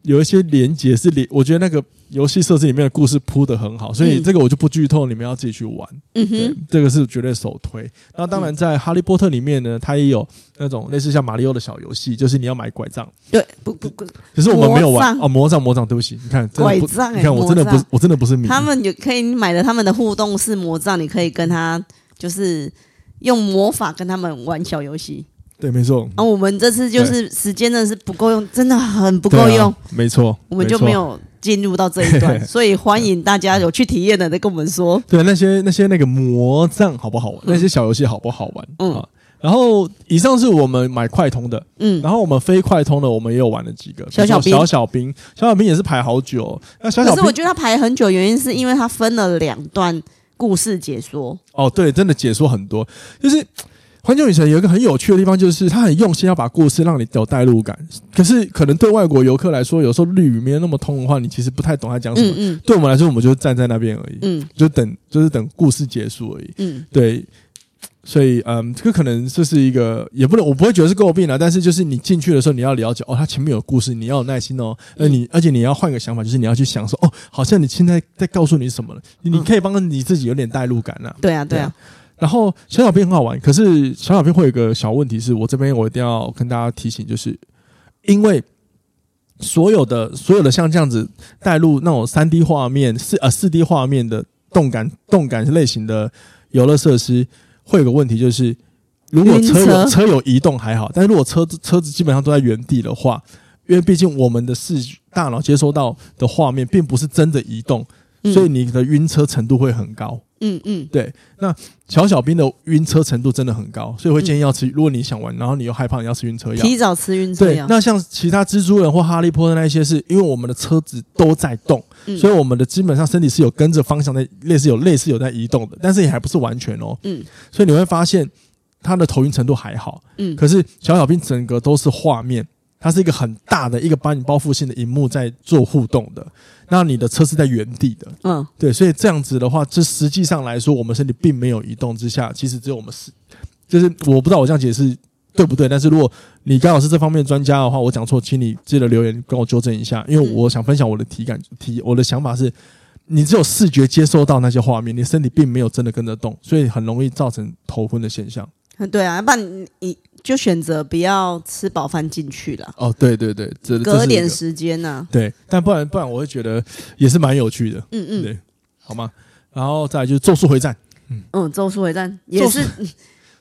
有一些连接是连，我觉得那个游戏设置里面的故事铺的很好，所以这个我就不剧透，你们要自己去玩。嗯哼，这个是绝对首推。那当然，在哈利波特里面呢，它也有那种类似像马里奥的小游戏，就是你要买拐杖。对，不不不，可是我们没有玩哦，魔杖魔杖，对不起，你看拐杖，你看我真的不是，我真的不是迷。他们有可以买了他们的互动式魔杖，你可以跟他就是用魔法跟他们玩小游戏。对，没错。啊，我们这次就是时间呢是不够用，真的很不够用。没错，我们就没有进入到这一段，所以欢迎大家有去体验的再跟我们说。对，那些那些那个魔杖好不好玩？那些小游戏好不好玩？嗯。然后以上是我们买快通的，嗯。然后我们非快通的，我们也有玩了几个。小小兵，小小兵，小小兵也是排好久。那小小兵，可是我觉得他排很久，原因是因为他分了两段故事解说。哦，对，真的解说很多，就是。环球影城有一个很有趣的地方，就是他很用心要把故事让你有代入感。可是，可能对外国游客来说，有时候绿语没有那么通的话，你其实不太懂他讲什么。嗯嗯。对我们来说，我们就站在那边而已。嗯。就等，就是等故事结束而已。嗯。对。所以，嗯，这个可能这是一个，也不能，我不会觉得是诟病啊。但是，就是你进去的时候，你要了解哦，他前面有故事，你要有耐心哦。呃，你而且你要换个想法，就是你要去想说，哦，好像你现在在告诉你什么了？你可以帮你自己有点代入感啊。对啊，对啊。然后小小兵很好玩，可是小小兵会有一个小问题，是我这边我一定要跟大家提醒，就是因为所有的所有的像这样子带入那种三 D 画面四呃四 D 画面的动感动感类型的游乐设施，会有个问题，就是如果车有车有移动还好，但是如果车子车子基本上都在原地的话，因为毕竟我们的视大脑接收到的画面并不是真的移动，所以你的晕车程度会很高。嗯嗯嗯，对，那小小兵的晕车程度真的很高，所以会建议要吃。如果你想玩，然后你又害怕你要吃晕车药，提早吃晕车药。对，那像其他蜘蛛人或哈利波特那些，是因为我们的车子都在动，所以我们的基本上身体是有跟着方向在，类似有类似有在移动的，但是也还不是完全哦。嗯，所以你会发现他的头晕程度还好。嗯，可是小小兵整个都是画面。它是一个很大的一个把你包覆性的荧幕在做互动的，那你的车是在原地的，嗯，对，所以这样子的话，这实际上来说，我们身体并没有移动之下，其实只有我们是，就是我不知道我这样解释对不对，但是如果你刚好是这方面专家的话，我讲错，请你记得留言跟我纠正一下，因为我想分享我的体感体，我的想法是，你只有视觉接收到那些画面，你身体并没有真的跟着动，所以很容易造成头昏的现象。对啊，要不然你。就选择不要吃饱饭进去了。哦，对对对，这隔点时间呢、啊？对，但不然不然，我会觉得也是蛮有趣的。嗯嗯，对，好吗？然后再来就是《咒术回战》。嗯嗯，《咒术回战》也是，《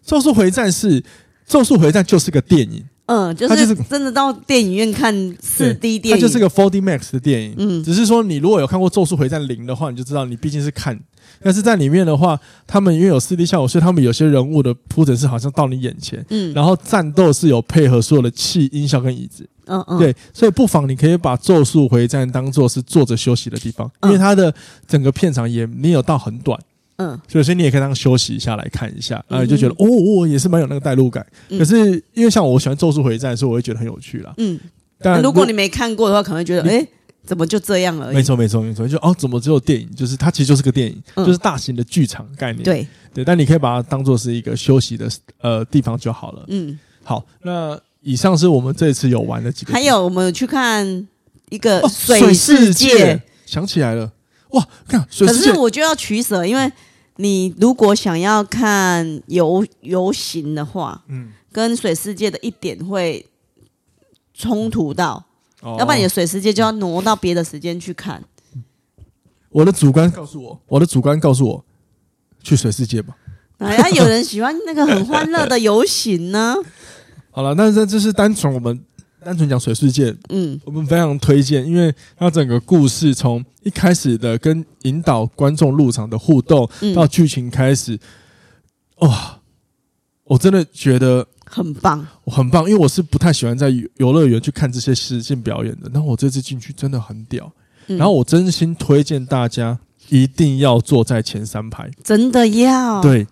咒术回战》是《咒术回战》就是个电影。嗯，就是真的到电影院看四 D 电影，它就是个 4D Max 的电影。嗯，只是说你如果有看过《咒术回战零》的话，你就知道你毕竟是看。但是在里面的话，他们因为有四 D 效果，所以他们有些人物的铺陈是好像到你眼前。嗯，然后战斗是有配合所有的气、音效跟椅子。嗯嗯，对，所以不妨你可以把《咒术回战》当做是坐着休息的地方，因为它的整个片场也没有到很短。嗯，所以你也可以当休息一下来看一下，然后你就觉得哦哦，也是蛮有那个代入感。可是因为像我喜欢《咒术回战》的时候，我会觉得很有趣啦。嗯，但如果你没看过的话，可能会觉得哎。怎么就这样而已？没错，没错，没错。就哦，怎么只有电影？就是它其实就是个电影，嗯、就是大型的剧场概念。对对，但你可以把它当做是一个休息的呃地方就好了。嗯，好。那以上是我们这次有玩的几个。还有，我们去看一个水世界，哦、水世界，想起来了。哇，看水世界，可是我就要取舍，因为你如果想要看游游行的话，嗯，跟水世界的一点会冲突到，哦、要不然你的水世界就要挪到别的时间去看。我的主观告诉我，我的主观告诉我，去水世界吧。哎呀，有人喜欢那个很欢乐的游行呢。好了，那这这是单纯我们单纯讲水世界，嗯，我们非常推荐，因为它整个故事从一开始的跟引导观众入场的互动，到剧情开始，哇，我真的觉得很棒，很棒，因为我是不太喜欢在游乐园去看这些实境表演的，然后我这次进去真的很屌，然后我真心推荐大家一定要坐在前三排，真的要对。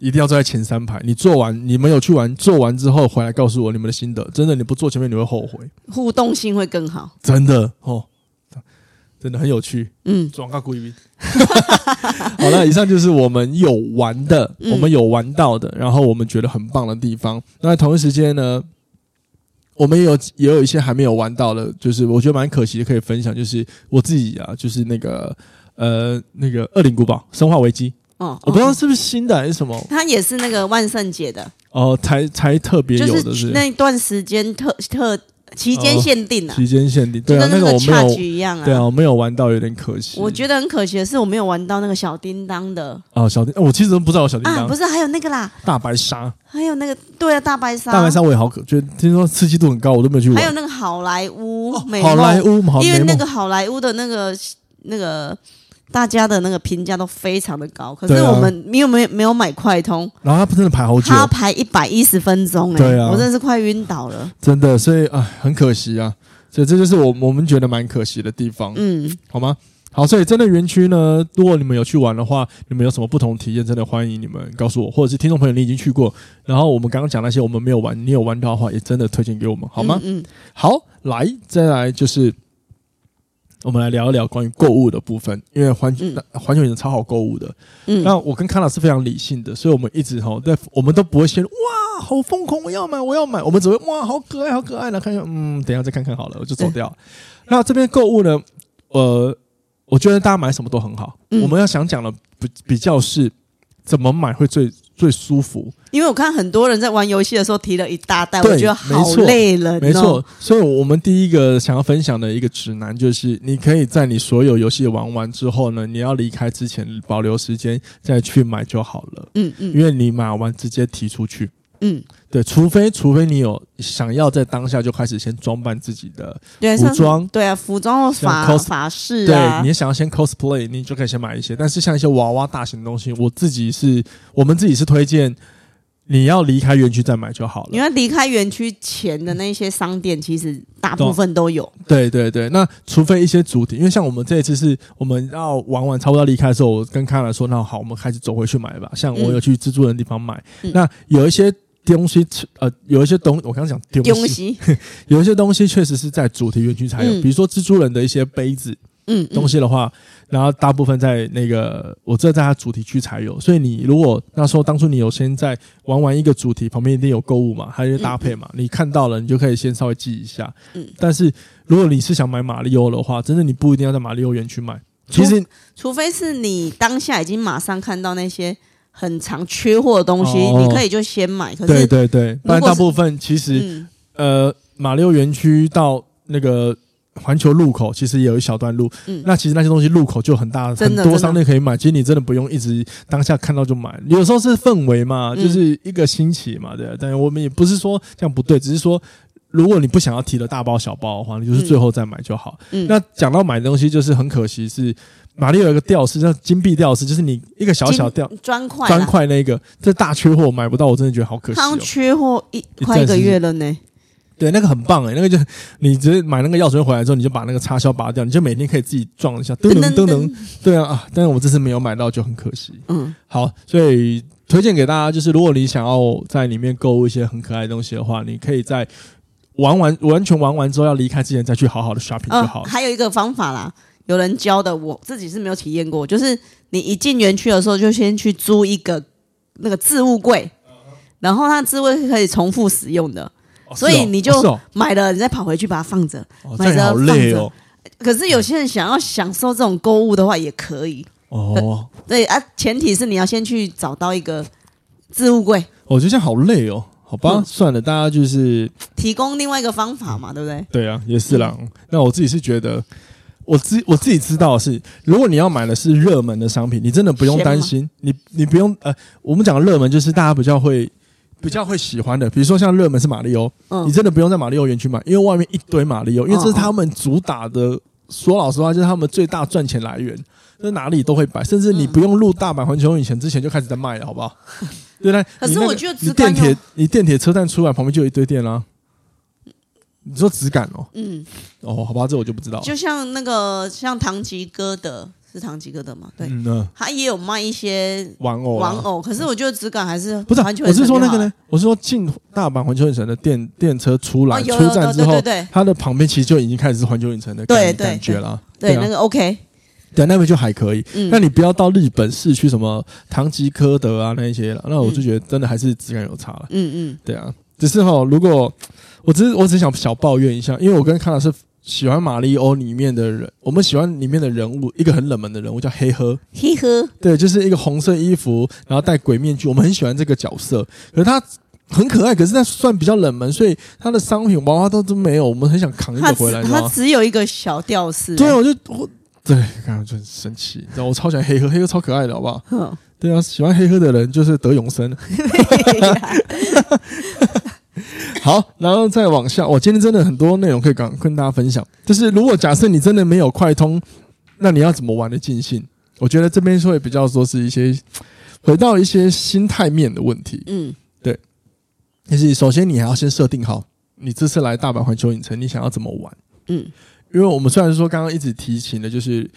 一定要坐在前三排。你做完，你们有去玩，做完之后回来告诉我你们的心得。真的，你不坐前面你会后悔。互动性会更好。真的哦，真的很有趣。嗯，转个故意。好了，以上就是我们有玩的，我们有玩到的，然后我们觉得很棒的地方。那同一时间呢，我们也有也有一些还没有玩到的，就是我觉得蛮可惜的，可以分享。就是我自己啊，就是那个呃，那个《恶灵古堡》《生化危机》。哦，我不知道是不是新的还是什么，它也是那个万圣节的哦，才才特别有的是那段时间特特期间限定啊，期间限定，对啊，那个我没有一样啊，对啊，我没有玩到，有点可惜。我觉得很可惜的是，我没有玩到那个小叮当的。哦，小叮，我其实都不知道有小叮当，不是还有那个啦，大白鲨，还有那个对啊，大白鲨，大白鲨我也好可，觉得听说刺激度很高，我都没有去玩。还有那个好莱坞，好莱坞，因为那个好莱坞的那个那个。大家的那个评价都非常的高，可是我们没有没有没有买快通，然后他真的排好久，他排一百一十分钟，哎，对啊，我真的是快晕倒了，真的，所以啊，很可惜啊，所以这就是我我们觉得蛮可惜的地方，嗯，好吗？好，所以真的园区呢，如果你们有去玩的话，你们有什么不同体验，真的欢迎你们告诉我，或者是听众朋友你已经去过，然后我们刚刚讲那些我们没有玩，你有玩到的话，也真的推荐给我们，好吗？嗯，好，来，再来就是。我们来聊一聊关于购物的部分，因为环球环球影城超好购物的。嗯，那我跟康老是非常理性的，所以我们一直吼在，我们都不会先哇，好疯狂，我要买，我要买，我们只会哇，好可爱，好可爱，来看一下，嗯，等一下再看看好了，我就走掉。那这边购物呢，呃，我觉得大家买什么都很好。我们要想讲的比比较是怎么买会最。最舒服，因为我看很多人在玩游戏的时候提了一大袋，我觉得好累人哦。没错，所以我们第一个想要分享的一个指南就是，你可以在你所有游戏玩完之后呢，你要离开之前保留时间再去买就好了。嗯嗯，因为你买完直接提出去。嗯，对，除非除非你有想要在当下就开始先装扮自己的服装，对啊，服装法法法式、啊，对，你想要先 cosplay，你就可以先买一些。但是像一些娃娃大型的东西，我自己是我们自己是推荐你要离开园区再买就好了。因为离开园区前的那些商店，其实大部分都有。对对对，那除非一些主题，因为像我们这一次是我们要玩完差不多离开的时候，我跟康来说，那好，我们开始走回去买吧。像我有去蜘蛛人的地方买，嗯、那有一些。东西呃，有一些东，我刚刚讲东西，有一些东西确实是在主题园区才有，比如说蜘蛛人的一些杯子，嗯，东西的话，然后大部分在那个我这在它主题区才有，所以你如果那时候当初你有先在玩完一个主题旁边一定有购物嘛，还有搭配嘛，你看到了你就可以先稍微记一下，嗯，但是如果你是想买马里欧的话，真的你不一定要在马里欧园区买，其实除非是你当下已经马上看到那些。很常缺货的东西，哦、你可以就先买。可是对对对，不然大部分其实，嗯、呃，马六园区到那个环球路口，其实也有一小段路。嗯，那其实那些东西入口就很大，很多商店可以买。其实你真的不用一直当下看到就买，有时候是氛围嘛，就是一个新奇嘛，对。但是我们也不是说这样不对，只是说如果你不想要提了大包小包的话，你就是最后再买就好。嗯，那讲到买东西，就是很可惜是。马里有一个吊饰叫金币吊饰，就是你一个小小吊砖块砖块那个，这大缺货买不到，我真的觉得好可惜、喔。刚缺货一快一个月了呢。对，那个很棒诶、欸，那个就你直接买那个药水回来之后，你就把那个插销拔掉，你就每天可以自己撞一下，噔噔噔噔。对啊啊！但是我这次没有买到，就很可惜。嗯，好，所以推荐给大家，就是如果你想要在里面购物一些很可爱的东西的话，你可以在玩完完全玩完之后要离开之前再去好好的 shopping 就好了、呃。还有一个方法啦。有人教的，我自己是没有体验过。就是你一进园区的时候，就先去租一个那个置物柜，然后它置物是可以重复使用的，所以你就买了，你再跑回去把它放着，买着放着。可是有些人想要享受这种购物的话，也可以哦。对啊，前提是你要先去找到一个置物柜。我觉得这样好累哦。好吧，嗯、算了，大家就是提供另外一个方法嘛，对不对？对啊，也是啦。嗯、那我自己是觉得，我自我自己知道的是，如果你要买的是热门的商品，你真的不用担心，你你不用呃，我们讲的热门就是大家比较会比较会喜欢的，比如说像热门是马里欧，嗯，你真的不用在马里欧园区买，因为外面一堆马里欧，因为这是他们主打的。说老实话，就是他们最大赚钱来源，在哪里都会摆，甚至你不用入大阪环球影城之前就开始在卖了，好不好？对 不对？可是我觉得你电铁，你电铁车站出来旁边就有一堆店啦。你说质感哦？嗯，哦，好吧，这我就不知道。就像那个像唐吉诃德。是唐吉诃德嘛？对，嗯，他也有卖一些玩偶，玩偶。可是我觉得质感还是不是环球。我是说那个呢？我是说进大阪环球影城的电电车出来出站之后，它的旁边其实就已经开始是环球影城的感觉了。对，那个 OK，对，那边就还可以。那你不要到日本市区什么唐吉诃德啊那一些了，那我就觉得真的还是质感有差了。嗯嗯，对啊，只是哈，如果我只是我只想小抱怨一下，因为我跟康老师。喜欢马里欧里面的人，我们喜欢里面的人物，一个很冷门的人物叫黑呵。黑呵，对，就是一个红色衣服，然后戴鬼面具，我们很喜欢这个角色。可是他很可爱，可是他算比较冷门，所以他的商品娃娃都都没有。我们很想扛一个回来，他只有一个小吊饰。对，我就我对，刚刚就很生气，你知道我超喜欢黑呵，黑呵超可爱的，好不好？嗯，对啊，喜欢黑喝的人就是得永生。好，然后再往下，我今天真的很多内容可以跟跟大家分享。就是如果假设你真的没有快通，那你要怎么玩的尽兴？我觉得这边会比较说是一些回到一些心态面的问题。嗯，对，就是首先你还要先设定好，你这次来大阪环球影城，你想要怎么玩？嗯，因为我们虽然说刚刚一直提醒的，就是。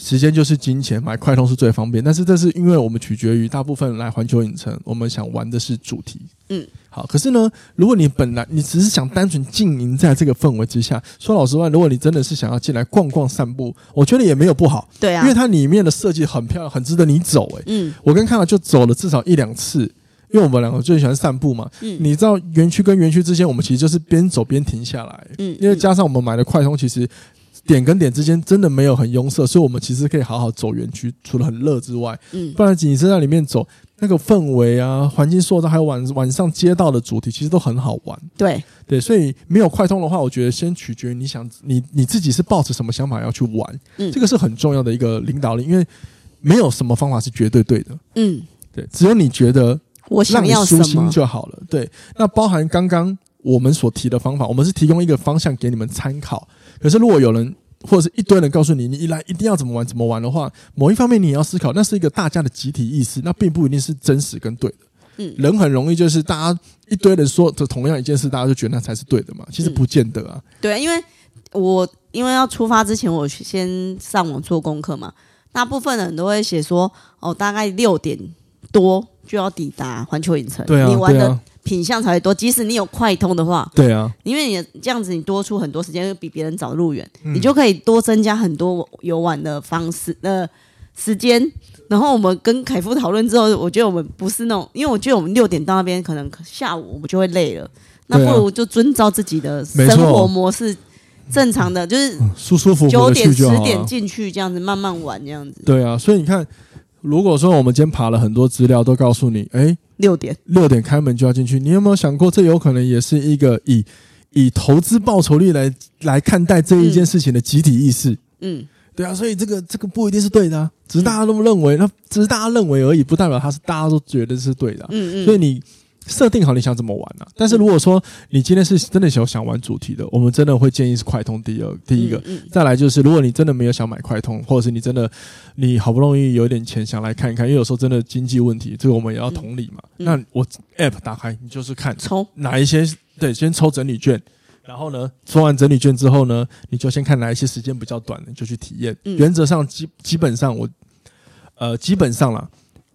时间就是金钱，买快通是最方便。但是这是因为我们取决于大部分人来环球影城，我们想玩的是主题。嗯，好。可是呢，如果你本来你只是想单纯经营在这个氛围之下，说老实话，如果你真的是想要进来逛逛散步，我觉得也没有不好。对啊，因为它里面的设计很漂亮，很值得你走。诶，嗯，我跟看了就走了至少一两次，因为我们两个最喜欢散步嘛。嗯，你知道园区跟园区之间，我们其实就是边走边停下来。嗯，因为加上我们买的快通，其实。点跟点之间真的没有很拥塞，所以我们其实可以好好走园区，除了很热之外，嗯，不然你是在里面走，那个氛围啊、环境塑造，还有晚晚上街道的主题，其实都很好玩。对对，所以没有快通的话，我觉得先取决于你想你你自己是抱着什么想法要去玩，嗯，这个是很重要的一个领导力，因为没有什么方法是绝对对的，嗯，对，只有你觉得我想要舒心就好了。对，那包含刚刚我们所提的方法，我们是提供一个方向给你们参考。可是，如果有人或者是一堆人告诉你，你一来一定要怎么玩怎么玩的话，某一方面你也要思考，那是一个大家的集体意识，那并不一定是真实跟对的。嗯，人很容易就是大家一堆人说的同样一件事，大家就觉得那才是对的嘛。其实不见得啊。嗯、对，因为我因为要出发之前，我先上网做功课嘛。大部分人都会写说，哦，大概六点多就要抵达环球影城。对啊，你玩的。品相才会多，即使你有快通的话，对啊，因为你这样子，你多出很多时间，比别人早入园，嗯、你就可以多增加很多游玩的方式呃时间。然后我们跟凯夫讨论之后，我觉得我们不是那种，因为我觉得我们六点到那边，可能下午我们就会累了，那不如就遵照自己的生活模式，正常的就是舒舒服服九点十点进去这样子慢慢玩这样子。对啊，所以你看，如果说我们今天爬了很多资料，都告诉你，哎。六点，六点开门就要进去。你有没有想过，这有可能也是一个以以投资报酬率来来看待这一件事情的集体意识？嗯，对啊，所以这个这个不一定是对的啊，只是大家都认为，那只是大家认为而已，不代表他是大家都觉得是对的啊。嗯嗯，所以你。设定好你想怎么玩啊？但是如果说你今天是真的想想玩主题的，我们真的会建议是快通第二第一个。再来就是，如果你真的没有想买快通，或者是你真的你好不容易有一点钱想来看一看，因为有时候真的经济问题，这个我们也要同理嘛。那我 App 打开，你就是看抽哪一些对，先抽整理券，然后呢，抽完整理券之后呢，你就先看哪一些时间比较短的，就去体验。原则上基基本上我呃基本上啦。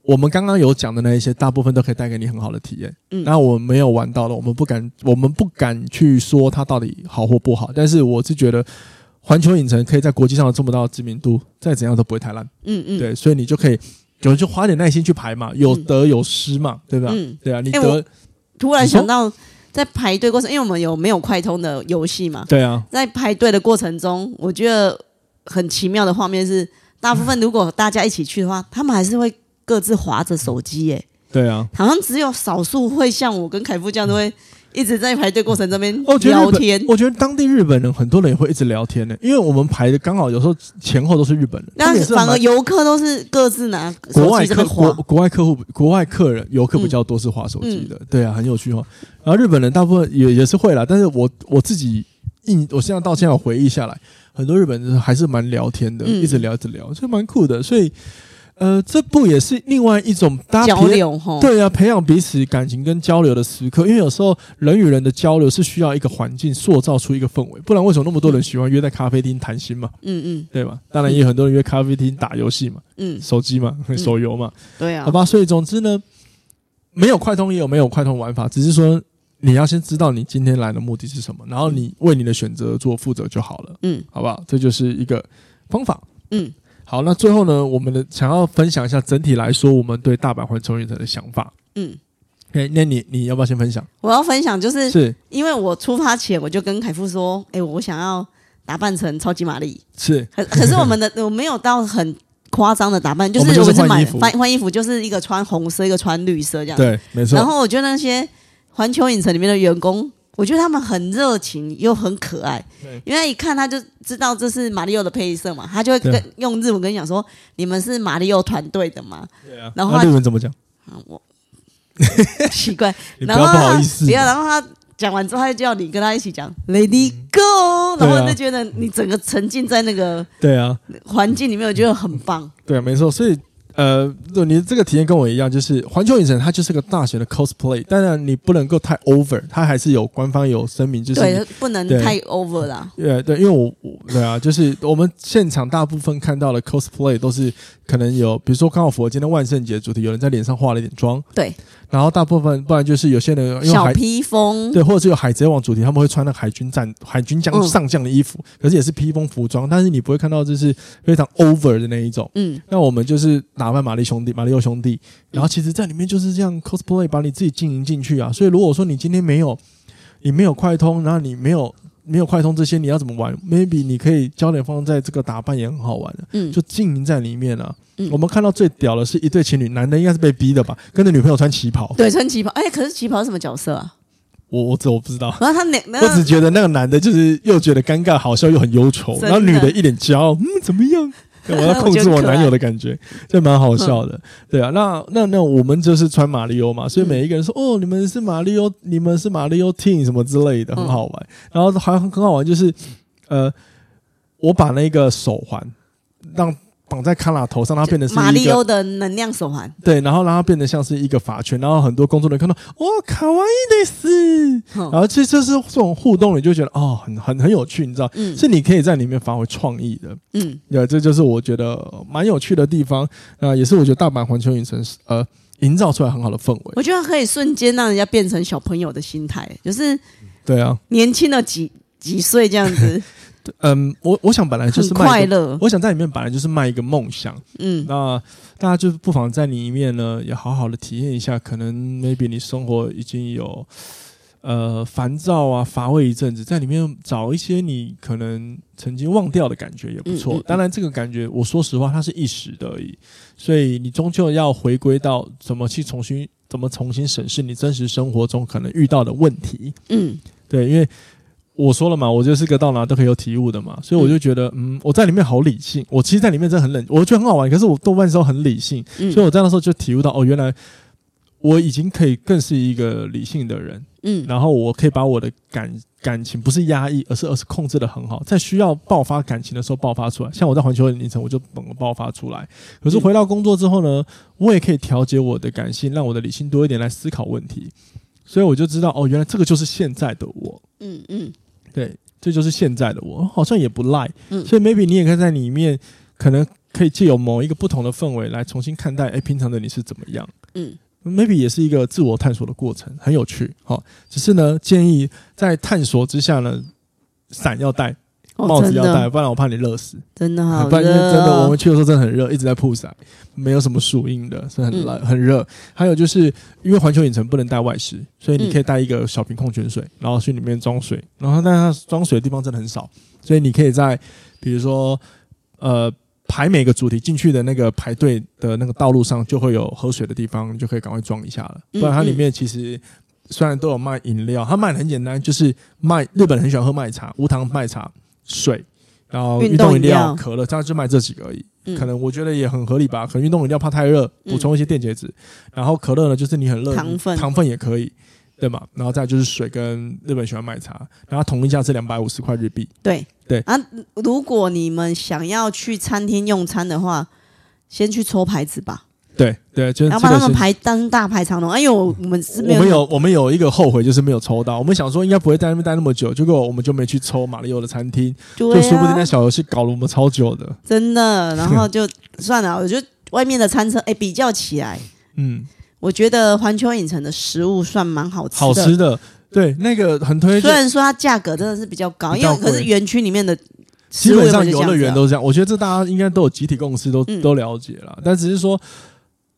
我们刚刚有讲的那一些，大部分都可以带给你很好的体验。嗯，那我们没有玩到的，我们不敢，我们不敢去说它到底好或不好。但是我是觉得，环球影城可以在国际上有这么大的知名度，再怎样都不会太烂。嗯嗯，对，所以你就可以，就就花点耐心去排嘛，有得有失嘛，对吧？嗯，对啊，你得。突然想到，在排队过程，因为我们有没有快通的游戏嘛？对啊，在排队的过程中，我觉得很奇妙的画面是，大部分如果大家一起去的话，他们还是会各自划着手机耶。对啊，好像只有少数会像我跟凯夫这样都会。一直在排队过程这边聊天，我觉得当地日本人很多人也会一直聊天呢，因为我们排的刚好有时候前后都是日本人，但是反而游客都是各自拿国外客国国外客户国外客人游客比较多是划手机的，对啊，很有趣哦。然后日本人大部分也也是会啦，但是我我自己印我现在到现在回忆下来，很多日本人还是蛮聊天的，一直聊一直聊，就蛮酷的，所以。呃，这不也是另外一种大家交流哈？对啊，培养彼此感情跟交流的时刻。因为有时候人与人的交流是需要一个环境塑造出一个氛围，不然为什么那么多人喜欢约在咖啡厅谈心嘛？嗯嗯，对吧？当然也有很多人约咖啡厅打游戏嘛，嗯，手机嘛，手游嘛，对啊，好吧。所以总之呢，没有快通也有没有快通玩法，只是说你要先知道你今天来的目的是什么，然后你为你的选择做负责就好了。嗯，好不好？这就是一个方法。嗯。好，那最后呢，我们的想要分享一下整体来说，我们对大阪环球影城的想法。嗯，哎，那你你要不要先分享？我要分享，就是是因为我出发前我就跟凯夫说，哎，我想要打扮成超级玛丽。是，可可是我们的我没有到很夸张的打扮，就是我们是买换换衣服，就是一个穿红色，一个穿绿色这样。对，没错。然后我觉得那些环球影城里面的员工。我觉得他们很热情又很可爱，因为一看他就知道这是马里奥的配色嘛，他就会跟用日文跟你讲说：“你们是马里奥团队的嘛？”对啊。然后日文怎么讲？啊，我 奇怪。然后不好意思。不要，然后他讲完之后，他就叫你跟他一起讲 “Lady Go”，然后就觉得你整个沉浸在那个对啊环境里面，我觉得很棒。对啊，没错，所以。呃，你这个体验跟我一样，就是环球影城它就是个大型的 cosplay，当然你不能够太 over，它还是有官方有声明，就是对，不能太 over 啦。对对，因为我我对啊，就是我们现场大部分看到的 cosplay 都是可能有，比如说刚好符合今天万圣节主题，有人在脸上化了一点妆，对。然后大部分不然就是有些人用小披风，对，或者是有海贼王主题，他们会穿那海军战海军将上将的衣服，嗯、可是也是披风服装，但是你不会看到就是非常 over 的那一种。嗯，那我们就是打扮玛丽兄弟、玛丽欧兄弟，然后其实在里面就是这样 cosplay，把你自己经营进去啊。所以如果说你今天没有，你没有快通，然后你没有。没有快通这些，你要怎么玩？Maybe 你可以焦点放在这个打扮也很好玩的，嗯，就经营在里面啊。嗯，我们看到最屌的是一对情侣，男的应该是被逼的吧，跟着女朋友穿旗袍。对，穿旗袍。哎，可是旗袍是什么角色啊？我我这我不知道。然后他哪？我只觉得那个男的就是又觉得尴尬、好笑，又很忧愁，然后女的一脸骄傲，嗯，怎么样？我要 控制我男友的感觉，这蛮好笑的，对啊。那那那我们就是穿马里奥嘛，所以每一个人说哦，你们是马里奥，你们是马里奥 team 什么之类的，很好玩。然后还很很好玩，就是呃，我把那个手环让。绑在卡拉头上，它变得是马里欧的能量手环。对，然后让它变得像是一个法圈，然后很多工作人员看到，哇，卡哇伊的是，然后其实就是这种互动，你就觉得哦，很很很有趣，你知道，嗯，是你可以在里面发挥创意的，嗯，对，这就是我觉得蛮有趣的地方，啊，也是我觉得大阪环球影城呃营造出来很好的氛围。我觉得可以瞬间让人家变成小朋友的心态，就是对啊，年轻了几几岁这样子。嗯，我我想本来就是卖快乐，我想在里面本来就是卖一个梦想。嗯，那大家就不妨在里面呢，也好好的体验一下。可能 maybe 你生活已经有呃烦躁啊、乏味一阵子，在里面找一些你可能曾经忘掉的感觉也不错。嗯嗯、当然，这个感觉我说实话，它是一时的而已。所以你终究要回归到怎么去重新、怎么重新审视你真实生活中可能遇到的问题。嗯，对，因为。我说了嘛，我就是个到哪都可以有体悟的嘛，所以我就觉得，嗯，我在里面好理性。我其实，在里面真的很冷，我觉得很好玩。可是我多半时候很理性，所以我在那时候就体悟到，哦，原来我已经可以更是一个理性的人。嗯，然后我可以把我的感感情不是压抑，而是而是控制的很好，在需要爆发感情的时候爆发出来。像我在环球影城，我就整个爆发出来。可是回到工作之后呢，我也可以调节我的感性，让我的理性多一点来思考问题。所以我就知道，哦，原来这个就是现在的我。嗯嗯。对，这就是现在的我，好像也不赖。嗯，所以 maybe 你也可以在里面，可能可以借由某一个不同的氛围来重新看待，哎，平常的你是怎么样？嗯，maybe 也是一个自我探索的过程，很有趣。好，只是呢，建议在探索之下呢，伞要带，帽子要戴，不然我怕你热死。真的好 热，不然真的我们去的时候真的很热，一直在曝晒，没有什么树荫的，是很冷很热。还有就是因为环球影城不能带外食，所以你可以带一个小瓶矿泉水，然后去里面装水。然后但它装水的地方真的很少，所以你可以在比如说呃排每个主题进去的那个排队的那个道路上，就会有喝水的地方，你就可以赶快装一下了。不然它里面其实。虽然都有卖饮料，它卖的很简单，就是卖日本人很喜欢喝麦茶，无糖麦茶、水，然后运动饮料、可乐，这样就卖这几个而已。嗯、可能我觉得也很合理吧。可能运动饮料怕太热，补充一些电解质。嗯、然后可乐呢，就是你很热，糖分糖分也可以，对吗？然后再就是水跟日本喜欢买茶，然后同一价是两百五十块日币。对对啊，如果你们想要去餐厅用餐的话，先去抽牌子吧。对对，就是要帮他们排当大排长龙。哎呦，我们是没有，我们有我们有一个后悔，就是没有抽到。我们想说应该不会在那边待那么久，结果我们就没去抽马里欧的餐厅，就说不定那小游戏搞了我们超久的。真的，然后就算了。我觉得外面的餐车，哎，比较起来，嗯，我觉得环球影城的食物算蛮好吃的。好吃的，对，那个很推荐。虽然说它价格真的是比较高，因为可是园区里面的基本上游乐园都是这样。我觉得这大家应该都有集体共识，都都了解了。但只是说。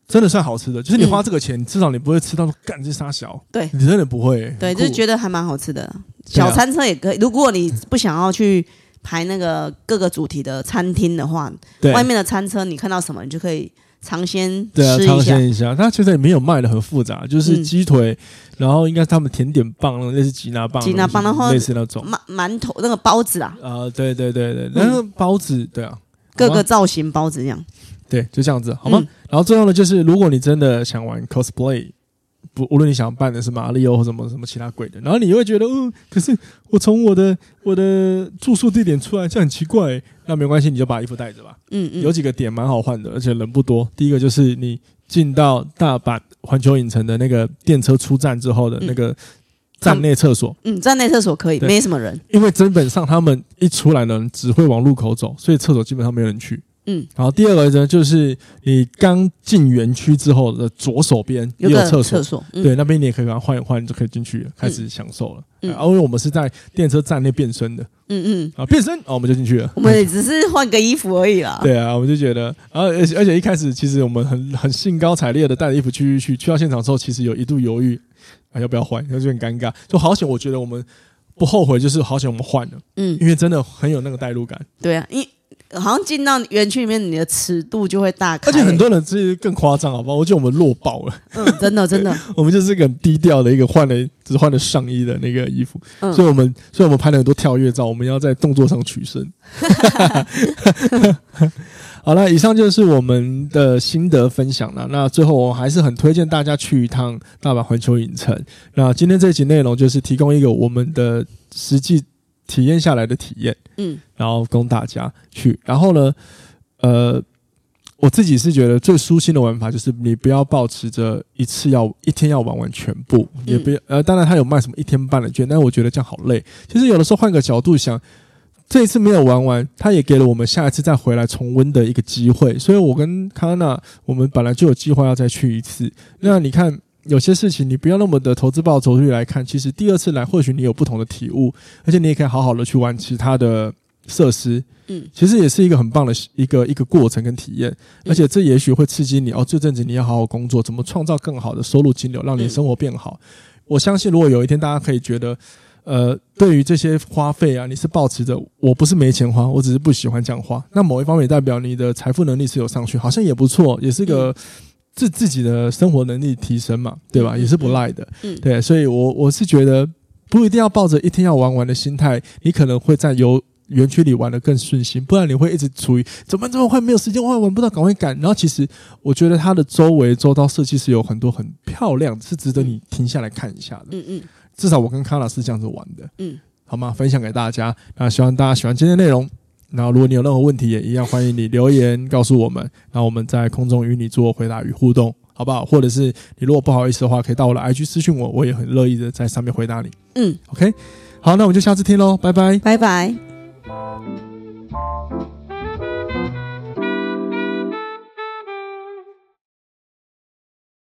真的算好吃的，就是你花这个钱，嗯、至少你不会吃到干这沙小。对，你真的不会。对，就是觉得还蛮好吃的。小餐车也可以，如果你不想要去排那个各个主题的餐厅的话，外面的餐车你看到什么，你就可以尝鲜对啊，尝鲜一下。它其实也没有卖的很复杂，就是鸡腿，嗯、然后应该是他们甜点棒，类似吉拿棒，吉拿棒的话，类似那种馒馒头那个包子啊。啊、呃，对对对对，那个包子，对啊，各个造型包子这样。对，就这样子，好吗？嗯、然后最后呢，就是如果你真的想玩 cosplay，不，无论你想扮的是马里奥或什么什么其他鬼的，然后你又会觉得，嗯，可是我从我的我的住宿地点出来，这很奇怪。那没关系，你就把衣服带着吧。嗯嗯。有几个点蛮好换的，而且人不多。第一个就是你进到大阪环球影城的那个电车出站之后的那个站内厕所。嗯，站内厕所可以，没什么人。因为真本上他们一出来呢，只会往路口走，所以厕所基本上没有人去。嗯，然后第二个呢，就是你刚进园区之后的左手边也有厕所，厕所，嗯、对，那边你也可以把它换一换，你就可以进去了，开始享受了。嗯，因为我们是在电车站内变身的，嗯嗯，啊，变身，哦，我们就进去了。我们也只是换个衣服而已啦。对啊，我们就觉得，然后而且而且一开始其实我们很很兴高采烈的带着衣服去去去，去到现场之后，其实有一度犹豫啊要不要换，就有点尴尬。就好险，我觉得我们不后悔，就是好险我们换了，嗯，因为真的很有那个代入感。对啊，因。好像进到园区里面，你的尺度就会大开。而且很多人其实更夸张，好不好？我觉得我们弱爆了。嗯，真的 真的。我们就是一个很低调的一个换了只换了上衣的那个衣服，嗯、所以我们所以我们拍了很多跳跃照，我们要在动作上取胜。好了，以上就是我们的心得分享了。那最后我还是很推荐大家去一趟大阪环球影城。那今天这一集内容就是提供一个我们的实际。体验下来的体验，嗯，然后供大家去。然后呢，呃，我自己是觉得最舒心的玩法就是你不要保持着一次要一天要玩完全部，也不要呃，当然他有卖什么一天半的券，但是我觉得这样好累。其实有的时候换个角度想，这一次没有玩完，他也给了我们下一次再回来重温的一个机会。所以我跟康娜，我们本来就有计划要再去一次。那你看。有些事情你不要那么的投资报酬率来看，其实第二次来或许你有不同的体悟，而且你也可以好好的去玩其他的设施，嗯，其实也是一个很棒的一个一个过程跟体验，而且这也许会刺激你哦，这阵子你要好好工作，怎么创造更好的收入金流，让你生活变好。我相信如果有一天大家可以觉得，呃，对于这些花费啊，你是保持着我不是没钱花，我只是不喜欢这样花，那某一方面也代表你的财富能力是有上去，好像也不错，也是个。自自己的生活能力提升嘛，对吧？也是不赖的，嗯，对，所以我我是觉得不一定要抱着一天要玩完的心态，你可能会在游园区里玩的更顺心，不然你会一直处于怎么这么快没有时间玩，玩不到，赶快赶。然后其实我觉得它的周围周遭设计是有很多很漂亮，是值得你停下来看一下的，嗯嗯。至少我跟康老师这样子玩的，嗯，好吗？分享给大家，那希望大家喜欢今天的内容。然后，如果你有任何问题，也一样欢迎你留言告诉我们，然后我们在空中与你做回答与互动，好不好？或者是你如果不好意思的话，可以到我的 IG 私讯我，我也很乐意的在上面回答你。嗯，OK，好，那我们就下次听喽，拜拜，拜拜。